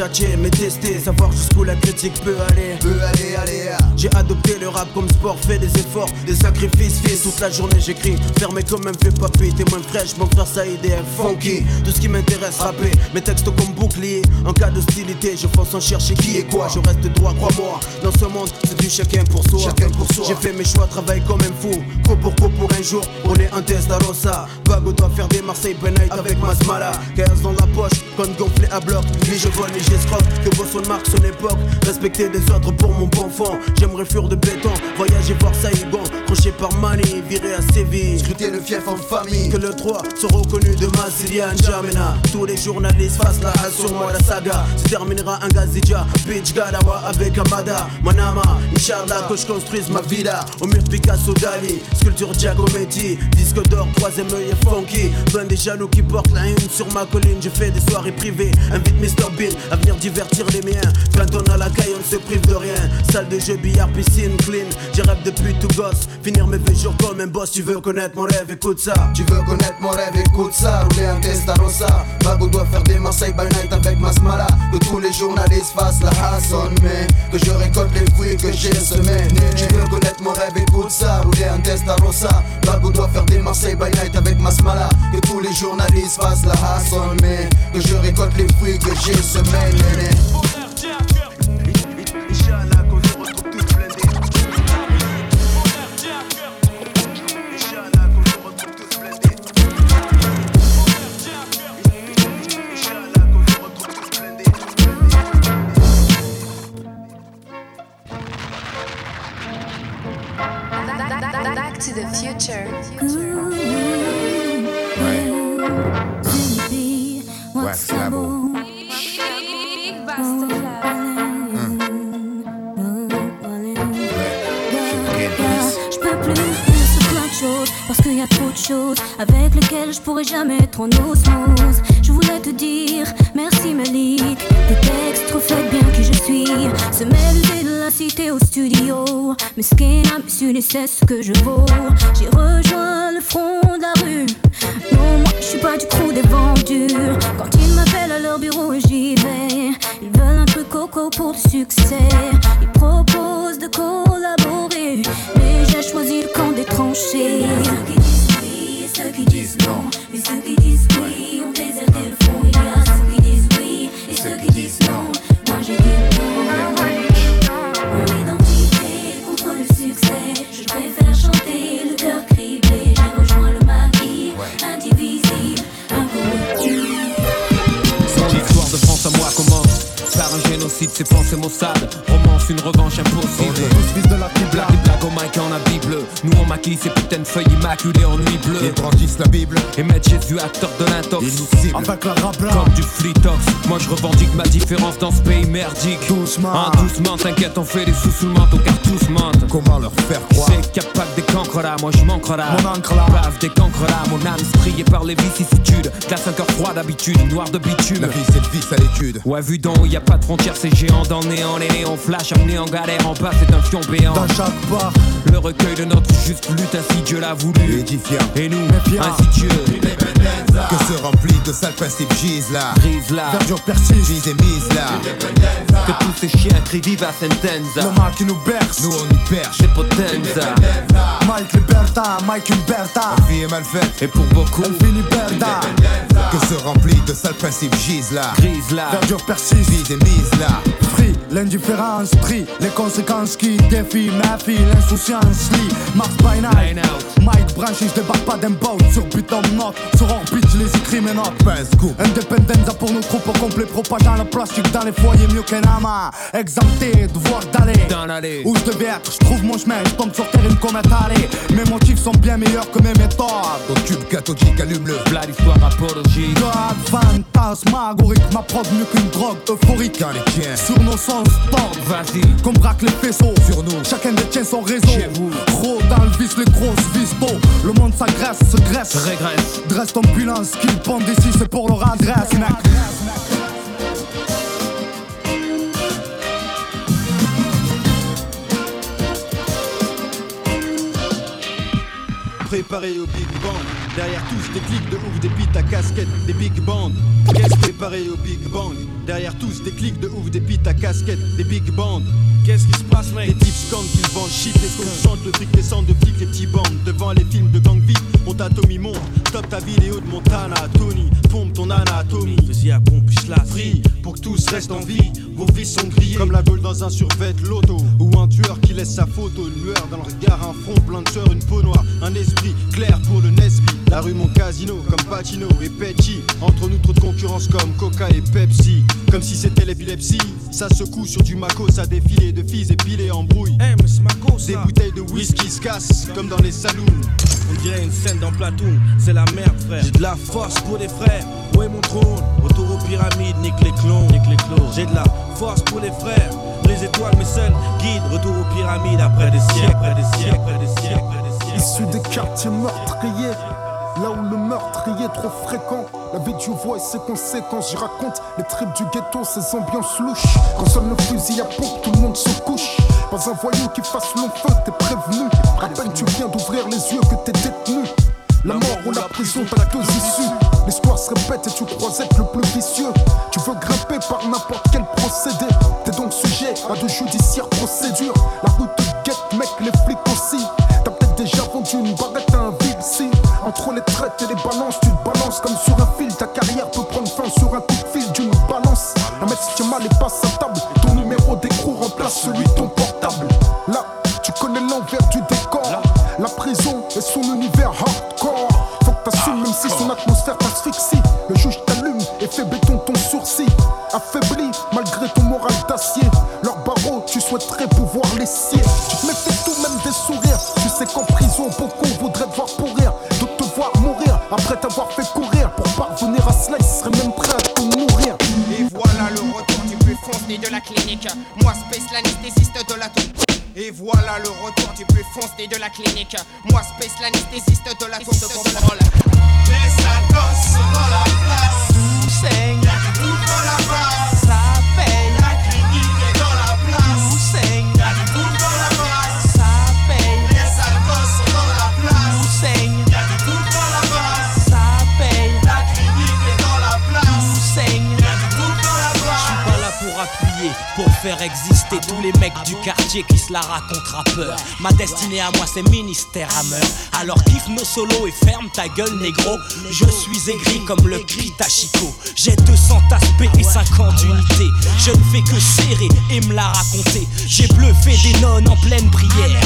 Tchatcher, mais tester, savoir jusqu'où la critique peut aller. Peut aller, aller, ah. J'ai adopté le rap comme sport, fait des efforts, des sacrifices, fils. Toute la journée j'écris, fermé comme un vieux papy, t'es moins fraîche, mon frère Saïd est funky. Tout ce qui m'intéresse, rapper, mes textes comme bouclier. En cas d'hostilité, je fonce en chercher qui est quoi. Je reste droit, crois-moi. Dans ce monde, c'est du chacun pour soi. Chacun pour soi. J'ai fait mes choix, travaille comme un fou. Co pour co pour un jour, on est un Testarossa. Bago doit faire des Marseille night avec Masmala. 15 dans la poche, compte gonflé à bloc. Ni je vole ni j'escroque, que vos son marque son époque. Respecter des ordres pour mon bon fond. J'aimerais fuir de béton, voyager voir Saïgon Croché par Mani, viré à Séville. Scruter le fief en famille. Que le 3 soit reconnu de Massilia N'Djamena Tous les journalistes fassent la hache sur moi la saga. Se terminera un Gazidja, bitch Gadawa avec Amada. Manama, Inch'Allah que je construise ma villa. Au mur Picasso Dali, sculpture Giacometti. Disque d'or, troisième œil funky. Ben des jaloux qui portent la une sur ma colline. Je fais des soirées privées, invite Mr Bean À venir divertir les miens. Quand on a la caille on se prive de rien. Salle de jeu, billard, piscine, clean. J'ai rêve depuis tout gosse. Finir mes vieux jours comme un boss. Tu veux connaître mon rêve, écoute ça. Tu veux connaître mon rêve, écoute ça. Rouler un Testarossa Bago doit faire des Marseille by night avec Masmala. Que tous les journalistes fassent la Hasson Mais que je récolte les fruits que j'ai semés. Tu veux connaître mon rêve, écoute ça. Rouler un Testarossa Bago doit faire des Marseille by night avec Masmala Que tous les journalistes fassent la Mais que je récolte les fruits que j'ai semés c'est ce que je vaux. J'ai rejoint le front de la rue. Non moi je suis pas du crew des vendus Quand ils m'appellent à leur bureau j'y vais. Ils veulent un truc coco pour le succès Maquille ces putains de feuilles immaculées en nuit bleue. Ils brandissent la Bible. Et mettent Jésus acteur de l'intox. Ils nous ciblent. Avec la rap Comme du flitox. Moi je revendique ma différence dans ce pays merdique. Doucement. Ah, doucement, t'inquiète, on fait des sous sous le manteau car tous mentent. Comment leur faire croire? C'est qu'il pas que des cancres là, moi je manquerai là. Mon encre là. Bave des cancres là, mon âme striée par les vicissitudes. Glace un cœur froid d'habitude, noir de bitume. La vie c'est le vice à l'étude. Ouais, vu d'en haut, y a pas de frontières, c'est géant dans le néant. Les néons flash, amenés en galère, en bas, c'est un fion béant. Dans chaque bar Le recueil de notre juste lutte, ainsi Dieu l'a voulu. Édifiant. Et nous, ainsi Dieu. Que se remplit de sales principes gisent là. Grise là, Verdure persiste et mise là. que tous ces chiens crient viva sentenza. Le mal qui nous berce Nous on y perche. C'est potenza. Mike Liberta, Mike Liberta La vie est mal faite. Et pour beaucoup, Elle finit Que se remplit de sales principes gisent là. grise là. Verdure persiste et mise là. L'indifférence pris Les conséquences qui défient ma fille L'insouciance lit Mars by night. Mike Branch, je débarque pas d'un boat Sur Python Note, sur orbite, je les écris mes notes. Independenza pour nos troupes au complet Propageant le plastique dans les foyers mieux qu'un ama Exempté, devoir d'aller. Où je devais être, je trouve mon chemin, je tombe sur terre, une comète allée Mes motifs sont bien meilleurs que mes méthodes tube cathodique allume-le. V'là l'histoire apologie. God, fantasmagorique, ma prod mieux qu'une drogue euphorique. Sur nos sens Vas-y, qu'on braque les faisceaux Sur nous. Chacun détient son réseau Chez vous. Gros dans le vice, les grosses vis tôt Le monde s'agresse, se graisse régresse. Dresse ton bilan, ce qu'ils pendent ici c'est pour leur adresse mec Préparé au Big Bang, derrière tous des clics de ouf, des bites à casquette, des big bands. Qu'est-ce préparé au Big Bang, derrière tous des clics de ouf, des bites à casquette, des big bands. Qu'est-ce qui se passe, mec? Les types scandent qu'ils vendent shit, les qu'on chante le truc descend de flics, les petits bandes. Devant les films de gang vite, on t'atomie monte. Stop ta vidéo de Montana, Tony, pompe ton anatomie. Vas-y, à pompe, je la free, pour que tous restent en vie. Vos vies sont grillées, comme la gaule dans un survêt loto. Ou un tueur qui laisse sa photo, une lueur dans le regard, un front plein de sueur, une peau noire, un esprit clair pour le Nesby. La rue, mon cas, casino comme Pacino et Pecci. Entre nous, trop de concurrence comme Coca et Pepsi. Comme si c'était l'épilepsie. Ça secoue sur du Maco, ça défilé de filles épilées en brouille. Des bouteilles de whisky se cassent comme dans les saloons. On dirait une scène dans Platoon, c'est la merde frère. J'ai de la force pour les frères, où est mon trône Autour aux pyramides, nique les clones, nique les clones. J'ai de la force pour les frères, les étoiles mes seuls guides. Retour aux pyramides après des siècles, après des siècles, après des siècles, des siècles. Issu des quartiers meurtriers, là où le meurtrier est trop fréquent. La vie du voix et ses conséquences, j'y raconte les tripes du ghetto, ces ambiances louches. Quand sonne le fusil à pompe, tout le monde se couche. Pas un voyou qui fasse long feu, t'es prévenu. À peine tu viens d'ouvrir les yeux que t'es détenu. La mort ou la prison, t'as deux issues. L'histoire se répète et tu crois être le plus vicieux. Tu veux grimper par n'importe quel procédé. T'es donc sujet à de judiciaires procédures. La route te guette, mec, les flics aussi. T'as peut-être déjà vendu une barrette à un ville si. Entre les traites et les balances, tu te balances comme sur un fil. Ma destinée à moi c'est ministère meurtre. Alors kiffe nos solos et ferme ta gueule négro. Je suis aigri comme le cri Tachiko. J'ai 200 aspects et 50 unités. Je ne fais que serrer et me la raconter. J'ai bluffé des nonnes en pleine prière.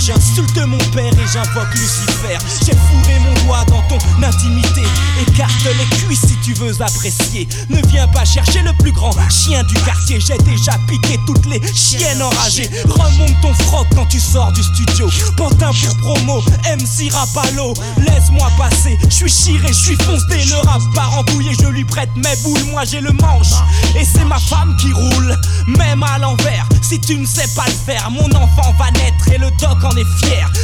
J'insulte mon père et j'invoque Lucifer. J'ai fourré mon doigt dans ton intimité. Écarte les cuisses si tu veux apprécier. Ne viens pas chercher le plus grand chien du quartier. J'ai déjà piqué toutes les chiennes enragées. Remonte ton froc quand tu sors du studio. Pantin pour promo, MC Rapalo. Laisse-moi passer, je suis chiré, je suis foncé. Le rap part en je lui prête mes boules. Moi j'ai le manche et c'est ma femme qui roule. Même à l'envers, si tu ne sais pas le faire, mon enfant va naître et le doc en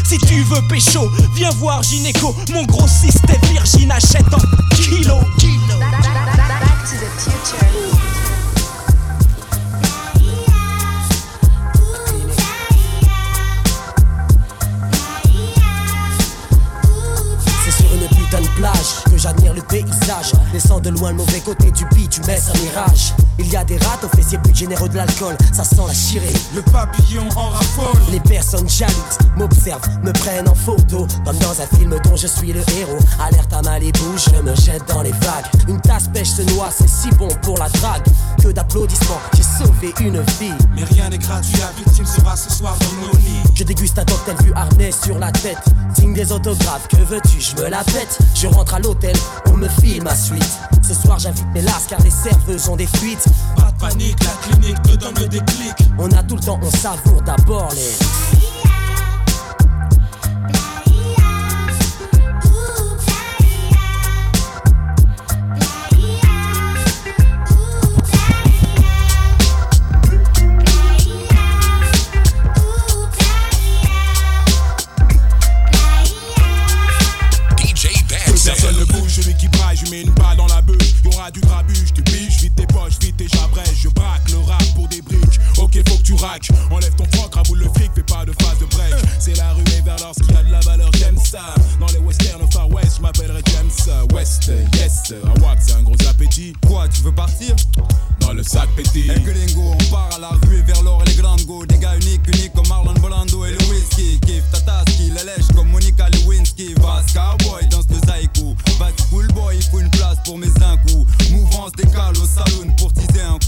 Si tu veux pécho, viens voir Gynéco. Mon grossiste est virgin, achète en kilo. Future. Paysage. Laissant de loin le mauvais côté du bitume, un mirage. Il y a des rats aux fessiers plus généreux de l'alcool, ça sent la chirée. Le papillon en raffole. Les personnes jalouses m'observent, me prennent en photo, comme dans un film dont je suis le héros. Alerte à Malibu, je me jette dans les vagues. Une tasse pêche se noie, c'est si bon pour la drague. Que d'applaudissements, j'ai sauvé une vie. Mais rien n'est gratuit, la victime sera ce soir dans nos lits. Je déguste un cocktail vu harnais sur la tête. Signe des autographes, que veux-tu, je me la pète. Je rentre à l'hôtel, on me file ma suite. Ce soir j'invite mes lasses car les serveuses ont des fuites. Pas de panique, la clinique te donne le déclic. On a tout le temps, on savoure d'abord les. Je braque le rap pour des briques. Ok, faut que tu raques. Enlève ton froc, raboule le fric, fais pas de phase de break. C'est la rue et vers lorsqu'il y a de la valeur, j'aime ça. Dans les westerns au far west, je m'appellerai James West. Yes, à Wack, c'est un gros appétit. Quoi, tu veux partir? Dans le sac petit. El Gringo, on part à la rue vers l'or et les grandes go. Des gars uniques, uniques comme Marlon Volando et le whisky. Kiff ta qui les lèche comme Monica Lewinsky. Vas cowboy, boy, danse le zaïkou. Vas-y, cool boy, il faut une place pour mes coups. Mouvance décale au salon pour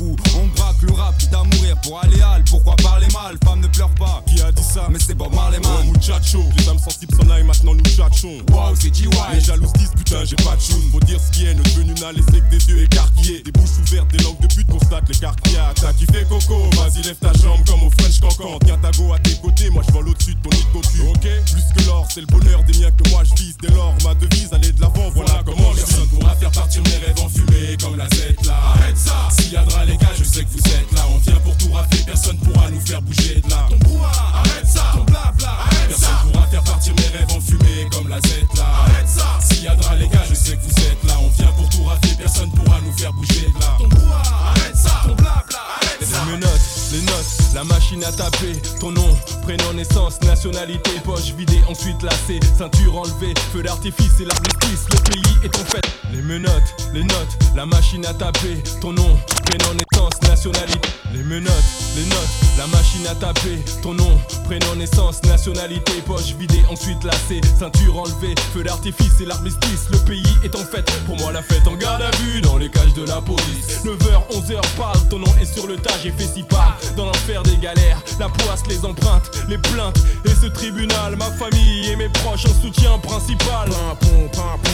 On braque le rap, quitte à mourir pour aller hal. Pourquoi parler mal? Femme ne pleure pas. Qui a dit ça? Mais c'est Bob Marley, man. Oh, muchacho, les âmes sensibles s'en aillent, maintenant nous tchatchons. Waouh, c'est GY. Les jalouses disent putain, j'ai pas de choune. Faut dire ce qui est, notre venue n'a laissé que des yeux écarquillés. Des bouches ouvertes, des langues de pute constatent l'écart qu'il y a. T'as kiffé Coco, vas-y, lève ta jambe comme au French Cancan. Tiens ta go à tes côtés, moi je vole au-dessus de ton nid de. Ok Plus que l'or, c'est le bonheur des miens que moi je vise. Dès lors, ma devise, aller de l'avant, voilà comment je Personne pourra faire partir mes rêves en fumée comme la Z là. Arrête ça S'il y a drap les gars, je sais que vous êtes là. On vient pour tout rafler, personne pourra nous faire bouger de là. Ton brouhaha, arrête ça Ton blabla, arrête Personne ça pourra faire partir mes rêves en fumée comme la Z là. Arrête ça S'il y a drap les gars, je sais que vous êtes là. On vient pour tout rafler, personne pourra nous faire bouger de là. Ton brouhaha, arrête ça Ton blabla, arrête ça Les menottes, les notes, la machine à taper. Ton nom, prénom, naissance, nationalité, poche vidée, ensuite lacée, ceinture enlevée, feu d'artifice et l'armistice. Le pays est en fête. Les menottes, les notes, la machine à taper. Ton nom, prénom, naissance, nationalité. Les menottes, les notes, la machine à taper. Ton nom, prénom, naissance, nationalité, poche vidée, ensuite lacée, ceinture enlevée, feu d'artifice et l'armistice. Le pays est en fête. Pour moi, la fête en garde à vue dans les cages de la police. 9h, 11h, parle, ton nom est sur le tas, j'ai fait si part. Dans l'enfer des galères, la poisse, les empreintes, les plaintes et ce tribunal. Ma famille et mes proches en soutien principal.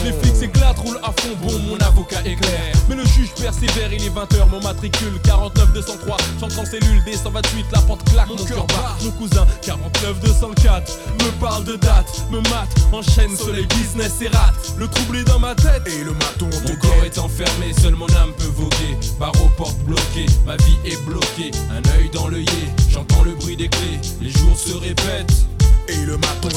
Les flics s'éclatent, roulent à fond, bon, mon avocat est clair. Mais le juge persévère, il est 20h, mon matricule 49 203. J'entre en cellule D 128, la porte claque, mon cœur bat. Mon cousin 49 204 me parle de date, me mate, enchaîne soleil business et rate. Le trouble est dans ma tête et le maton Mon corps est enfermé, seule mon âme peut voguer. Barreaux portes bloquées, ma vie est bloquée. Un œil dans l'œillet, j'entends le bruit des clés. Les jours se répètent. Et le maton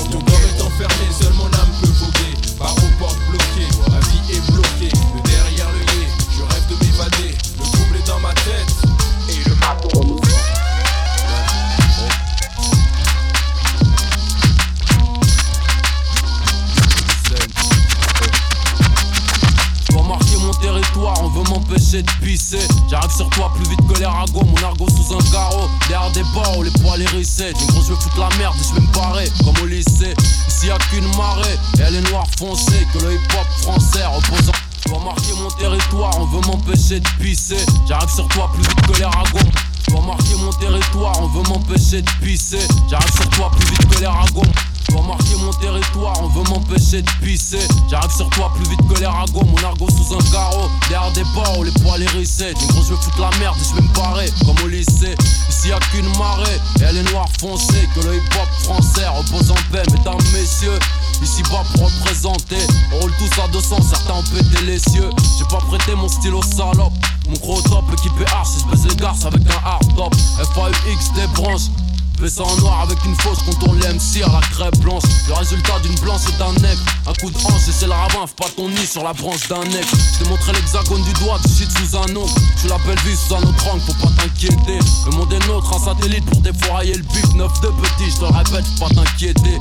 coup de hanche et c'est rabbin, fais pas ton nid sur la branche d'un nec. Je t'ai montré l'hexagone du doigt, tu shit sous un ongle. Tu l'appelles vie sous un autre angle, faut pas t'inquiéter. Le monde est nôtre, un satellite pour défourailler le bif. Neuf de petit, je te répète, faut pas t'inquiéter.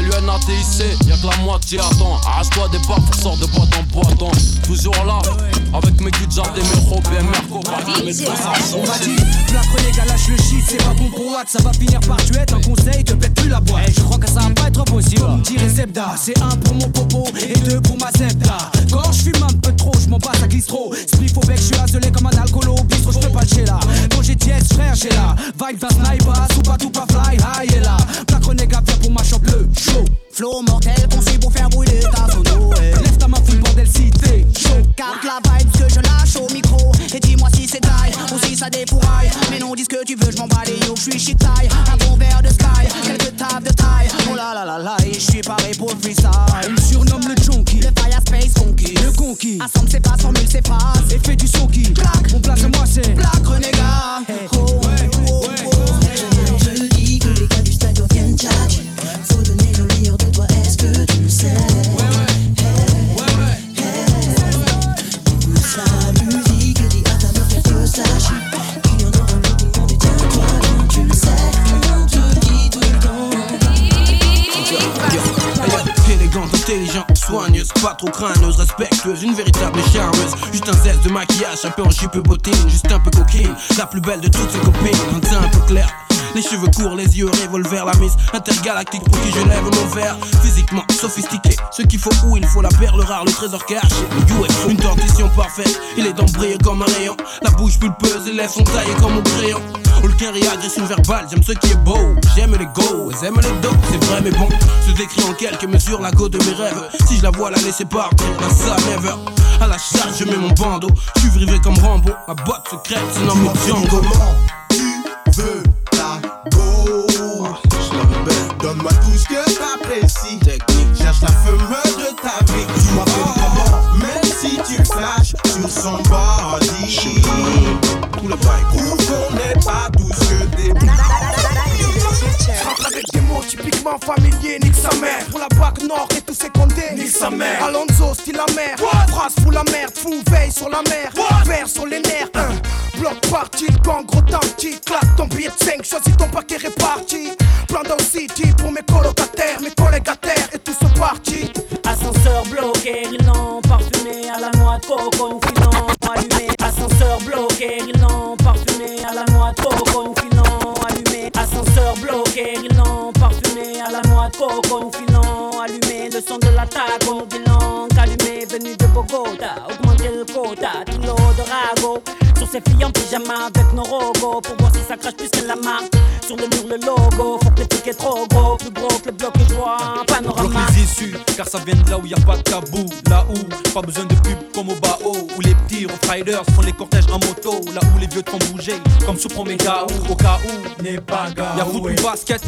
LUNATIC, y'a que la moitié attend. Arrache-toi des baffes, pour sort de boîte en boîte. Toujours là, avec mes culs de jardin, mes robes et Merco, On m'a dit, les gars, lâche le shit, c'est pas bon pour Watt, ça va finir par tuer un conseil, te pète plus la boîte. Eh, je crois que ça va pas être possible. Dirait Zebda, c'est un pour mon popo et deux pour ma Zebda. Quand je fume un un peu en jupe bottine, juste un peu coquine. La plus belle de toutes ses copines, un teint un peu clair. Les cheveux courts, les yeux revolver, la mise intergalactique pour qui je lève mon verre. Physiquement sophistiqué, ce qu'il faut où il faut la perle rare, le trésor caché. Le UFO, une dentition parfaite, il est d'embrayé comme un rayon. La bouche pulpeuse, les lèvres sont taillées comme au crayon. Aucun réagression verbale, j'aime ce qui est beau. J'aime les go, j'aime les dos, c'est vrai mais bon. Se décrit en quelques mesures la go de mes rêves. Si je la vois la laisser partir, ça never. À la charge, je mets mon bandeau. Je suis comme Rambo. Ma boîte secrète, c'est nommé Django. Tu veux la go? Donne-moi tout ce que t'apprécies. Technique, cherche la fumeur de ta vie. Tu m'appelles comment Même si tu flashes sur son body. Tout le bail Prouve qu'on n'est pas tous que des Je rentre avec des mots typiquement familiers, nique sa mère. Pour la nord et tous ses condés, nique sa mère. Alonso, style la mer. Phrase pour la merde, fou, veille sur la mer. Vert sur les nerfs, un bloc parti, le gang, gros tanti. Claque ton billet de 5, choisis ton paquet réparti. Plan dans City pour mes colocataires, mes collègues à terre et tous sont partis. Ascenseur bloqué, rilant, parfumé à la noix de coco, nous filons allumé. Ascenseur bloqué, rilant, parfumé à la noix de coco, nous filons allumé. Ascenseur bloqué, rilant, parfumé à la noix de coco, nous filons allumé. Le son de l'attaque, on nous dit langue allumé, venu de Bogota, augmenter le quota, kilo de rago. Sur ses filles en pyjama avec nos rogos. Pour voir si ça crache plus que la marque. Sur le mur le logo. Faut que le trop gros. Plus gros que le bloc Bloque panorama les issues, car ça vient de là où y a pas de tabou. Là où, pas besoin de pub comme au Bao. Où les petits riders font les cortèges en moto. Là où les vieux te font bouger, comme sous Promega ou au cas où. N'est pas gars. Y'a foot ou basket.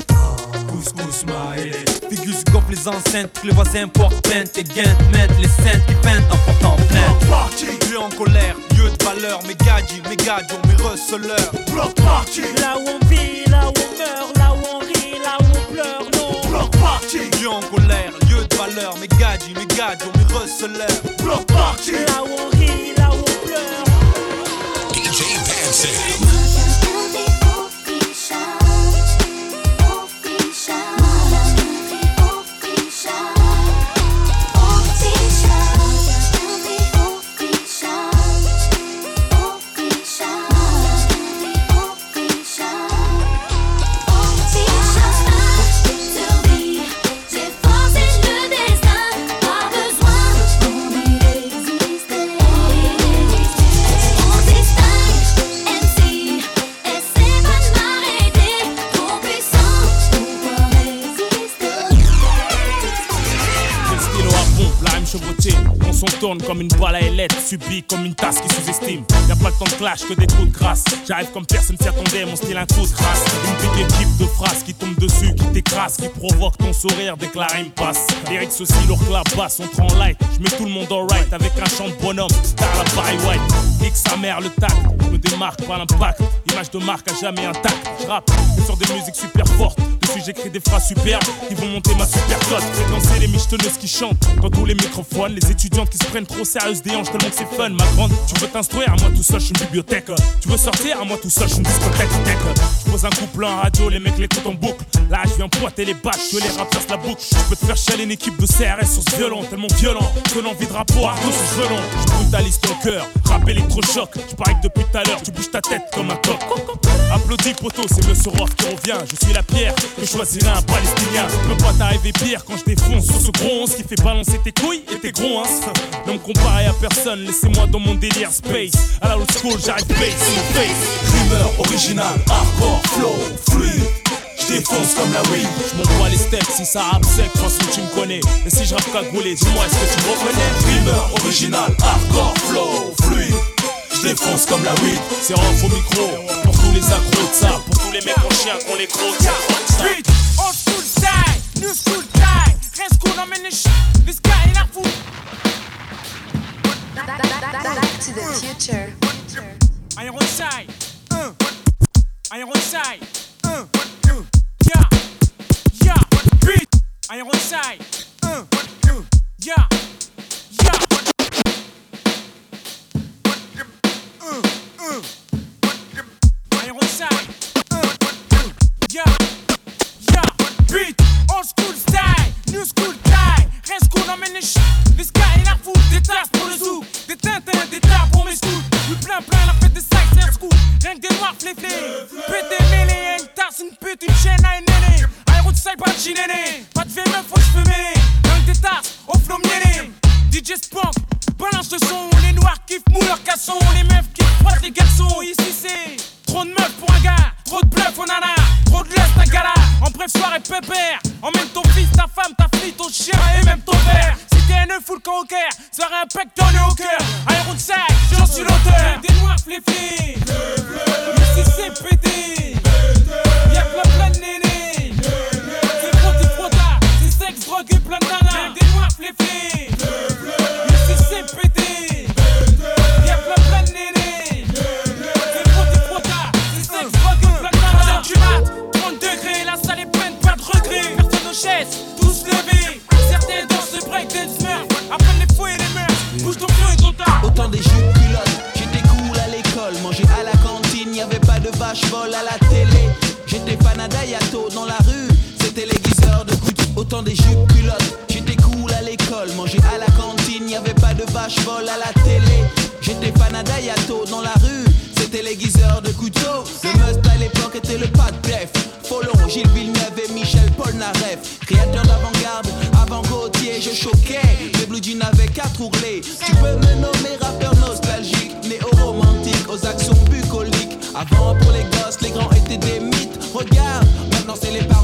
Couscous maïs. Figus gonfle les enceintes, que les voisins portent plainte. Et gaintes mettent les scènes qui peintent en portant plainte. Lieu en colère, lieu de valeur. Mes gadgets, mes gadgets, mes receleurs. Block party. Là où on vit, là où on meurt Là où on rit, là où on pleure Non Block party. Lieu en colère, lieu de valeur. Mes gadgets, mes gadgets, mes receleurs. Block party. Là où on rit, là où on pleure DJ Dancing. Comme une balle à ailettes, subie comme une tasse qui sous-estime. Y'a pas le temps de clash que des coups de grâce. J'arrive comme personne s'y attendait, mon style de crasse. Une petite équipe de phrases qui tombe dessus, qui t'écrase, qui provoque ton sourire dès que la rime passe. Lyrics aussi lourd la basse, on te rend light. Je mets tout le monde en right avec un chant de bonhomme, star la Barry White. Nique sa mère le tac, me démarque par l'impact. Image de marque à jamais intact. Je rappe que sur des musiques super fortes. J'écris des phrases superbes qui vont monter ma super cote. Fréquencer les michetonneuses qui chantent dans tous les microphones. Les étudiantes qui se prennent trop sérieuses des hanches tellement que c'est fun. Ma grande, tu veux t'instruire à moi tout seul, je suis une bibliothèque. Tu veux sortir à moi tout seul, je suis une discothèque. Je pose un couple en radio, les mecs l'écoutent en boucle. Là, je viens pointer les bâches, que les se la boucle. Je peux te faire chialer une équipe de CRS sur ce violon, tellement violent que l'envie de rapport à ce violon. Je brutalise ton cœur, rap électrochoc. Je parie que depuis tout à l'heure, tu bouges ta tête comme un coq. Applaudis, poteau, c'est Monsieur Roth qui revient. Je suis la pierre choisirait un palestinien. Peut pas t'arriver pire quand je défonce sur ce 11 qui fait balancer tes couilles et tes gros hein. Ne me comparez à personne, laissez-moi dans mon délire space. À la old school, j'arrive in the face. Rumeur original, hardcore, flow, fluide. J'défonce comme la weed. Je m'envoie les steaks si ça rappe sec, façon tu me connais. Et si je rappe cagoulé, dis-moi est-ce que tu me reconnais? Rumeur original, hardcore, flow, fluide. J'défonce comme la weed. C'est off au micro, pour tous les accros de ça, pour tous les mecs en chien qu'on les gros Beat, old school style, new school style. Rest cool, the shit. This guy in a fool. Back to the future. Iron side, uh. Iron side, uh. uh. Yeah, yeah. Beat, Iron side, yeah. Tu peux me nommer rappeur nostalgique, néo-romantique, aux actions bucoliques. Avant pour les gosses, les grands étaient des mythes. Regarde, maintenant c'est les parents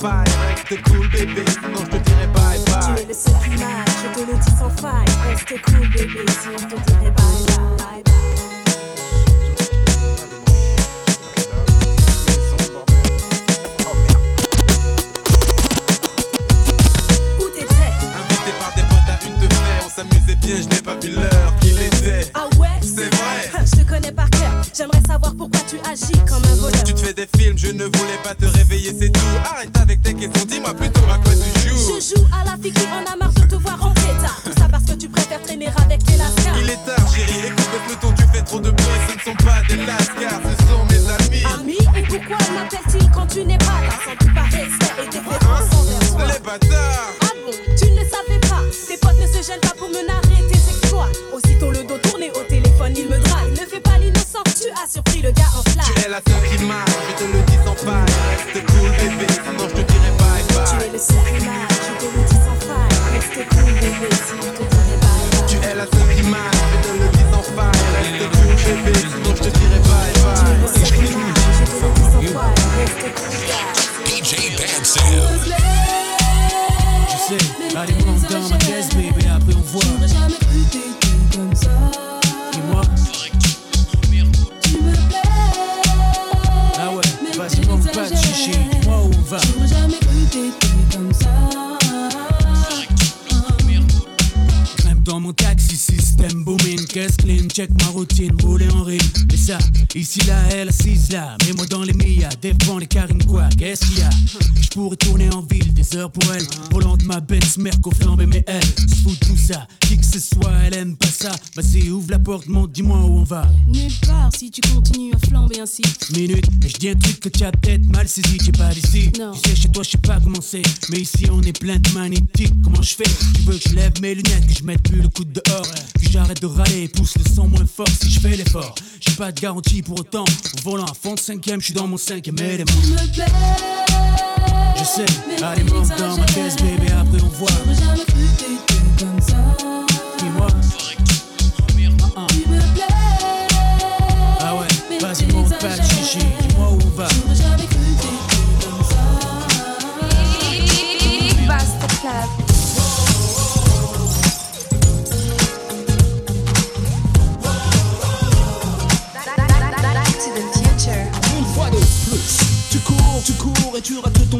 faille. Reste cool bébé, sinon je te dirai bye Tu bye. es le seul qui je te le dis sans faille. Reste cool, bébé, sinon je te dirai bye bye. On s'amusait bien, je n'ai pas vu l'heure qu'il était. Ah ouais? C'est vrai. [LAUGHS] Je te connais par cœur. J'aimerais savoir pourquoi tu agis comme un voleur. Tu te fais des films, je ne voulais pas te réveiller, c'est tout. Arrête comme ça. Dis-moi, Tu me plais. ah ouais, vas-y, monte pas de chichi, dis-moi où on va. J'aurais jamais cru t'aider comme ça. Grimpe dans mon taxi, système booming, caisse clean, check ma routine, rouler en rime. Et ça, ici là, elle assise là, mets-moi dans les Mia, devant les carines quoi, qu'est-ce qu'il y a? Je pourrais tourner en ville, des heures pour elle, volant de ma Benz, Merco flambé, mais elle se fout de tout ça, ce soit, elle aime pas ça. Vas-y, ouvre la porte, monte, dis-moi où on va. Nulle part si tu continues à flamber ainsi. Minute, et je dis un truc que tu as peut-être mal saisi, t'es pas d'ici. Non. Tu sais, chez toi, je sais pas comment c'est, mais ici on est plein de magnétiques. Comment je fais? Tu veux que je lève mes lunettes, que je mette plus le coup de dehors, que j'arrête de râler et pousse le son moins fort si je fais l'effort. J'ai pas de garantie pour autant, au volant à fond de cinquième, je suis dans mon cinquième élément. Tu me plais. Je sais, allez monte dans ma caisse, bébé, après on voit. J'aurais jamais cru comme ça. Ah, ah. Ah ouais, vas-y monte pas chichi, dis-moi où on va. Club. Tu cours, tu cours et tu rates ton.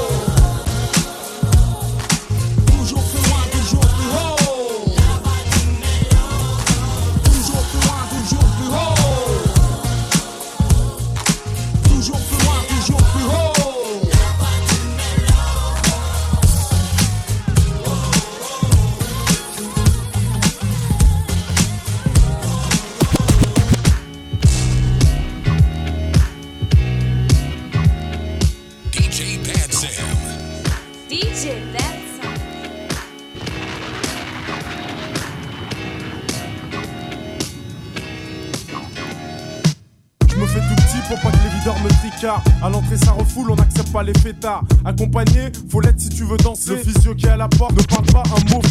La porte ne parle pas un mot.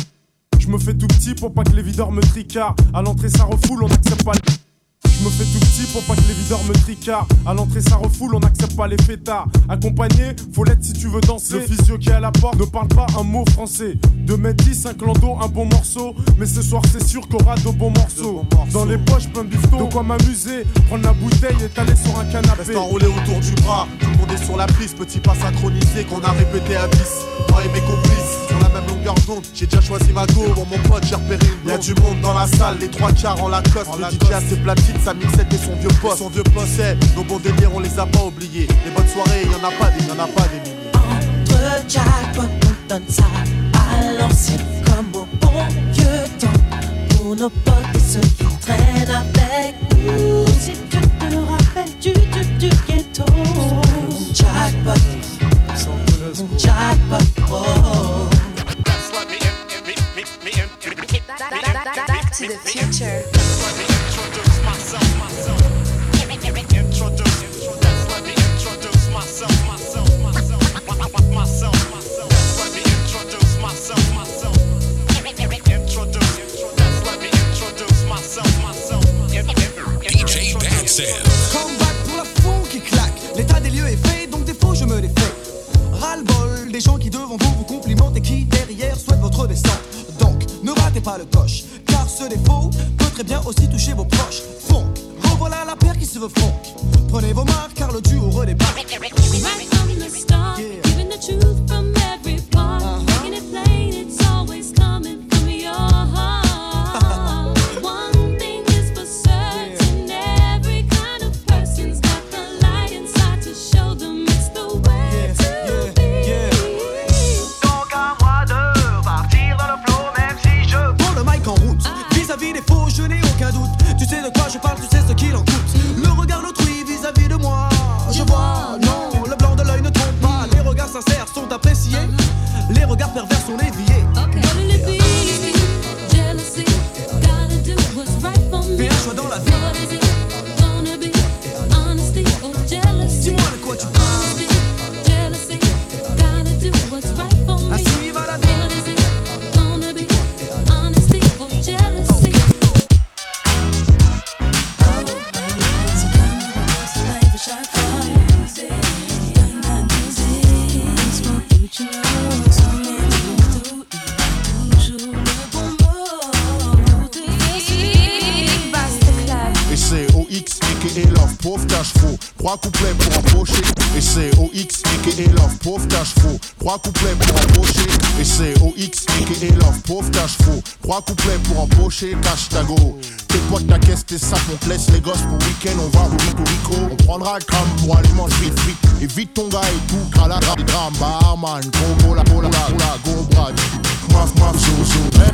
Je me fais tout petit pour pas que les videurs me tricardent. À l'entrée, ça refoule, on n'accepte pas les. Je me fais tout petit pour pas que les videurs me tricardent. À l'entrée, ça refoule, on n'accepte pas les fêtards. Accompagné, faut l'être si tu veux danser. Le physio qui est à la porte ne parle pas un mot français. 2m10, un clando, un bon morceau. Mais ce soir, c'est sûr qu'on aura de bons morceaux. Dans les poches, plein de bifton. De quoi m'amuser, prendre la bouteille et t'aller sur un canapé. Reste enroulé autour du bras, tout le monde est sur la piste, petit pas synchronisé qu'on a répété à 10. Moi et mes complices, longueur d'onde, j'ai déjà choisi ma go, bon mon pote j'ai repéré une Y a du monde dans la salle, les trois quarts en Lacoste, le DJ a ses platines, sa mixette et son vieux poste. Son vieux poste, c'est nos bons délires, on les a pas oubliés. Les bonnes soirées, y'en a pas des, y'en a pas des milliers. Entre jackpot, on donne ça à l'ancienne comme au bon vieux temps. Pour nos potes et ceux qui traînent avec nous. Si tu te rappelles du, du, du ghetto. Jackpot, jackpot, oh. To the future. Et c'est OX, aka Love, pauvre cash faux. Trois couplets pour empocher, cash ta go. Tes potes, ta caisse, tes sacs, on laisse les gosses pour week-end. On va au Rico. On prendra le pour aller manger frites frites. Évite ton gars et tout. Calada, des drames, barman, combo, la cola, go, brad. Maf.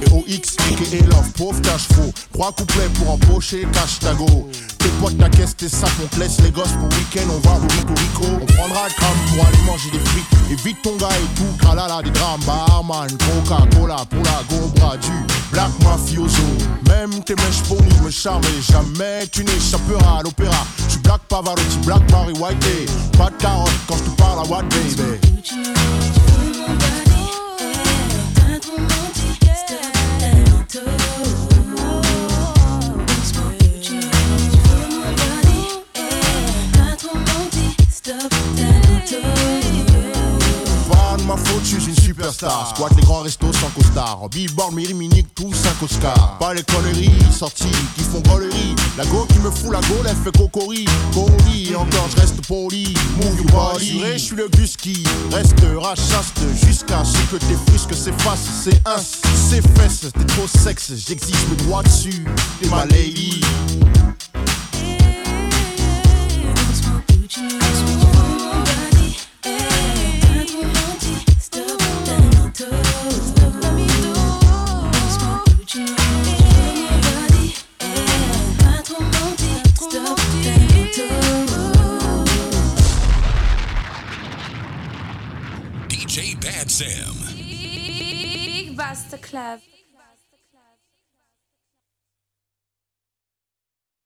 Et OX, aka Love, pauvre cash faux. Trois couplets pour empocher, cash ta go. Tes potes, ta caisse, tes sacs, on te laisse les gosses pour week-end. On va au Rico Rico. On prendra crâne pour aller manger des frites. Évite ton gars et tout. Calada, des drames, barman, coca, cola, pour la go, brad. Du black mafioso. Même tes mèches pourries me charment et jamais tu n'échapperas à l'opéra. Tu black Pavarotti, black Barry White. Pas de carotte quand je te parle à what baby. Superstar. Squat les grands restos sans costard. Billboard, Miri Minique, tous 5 Oscars. Pas les conneries sorties qui font gollerie. La go qui me fout la go, elle fait cocori. Cori, encore je reste poli. Move your body. je suis le gus qui restera chaste jusqu'à ce que tes frisques s'effacent. C'est un, c'est fesses, t'es trop sexe. J'exige le droit dessus. T'es ma lady. Sam. Big Basta Club.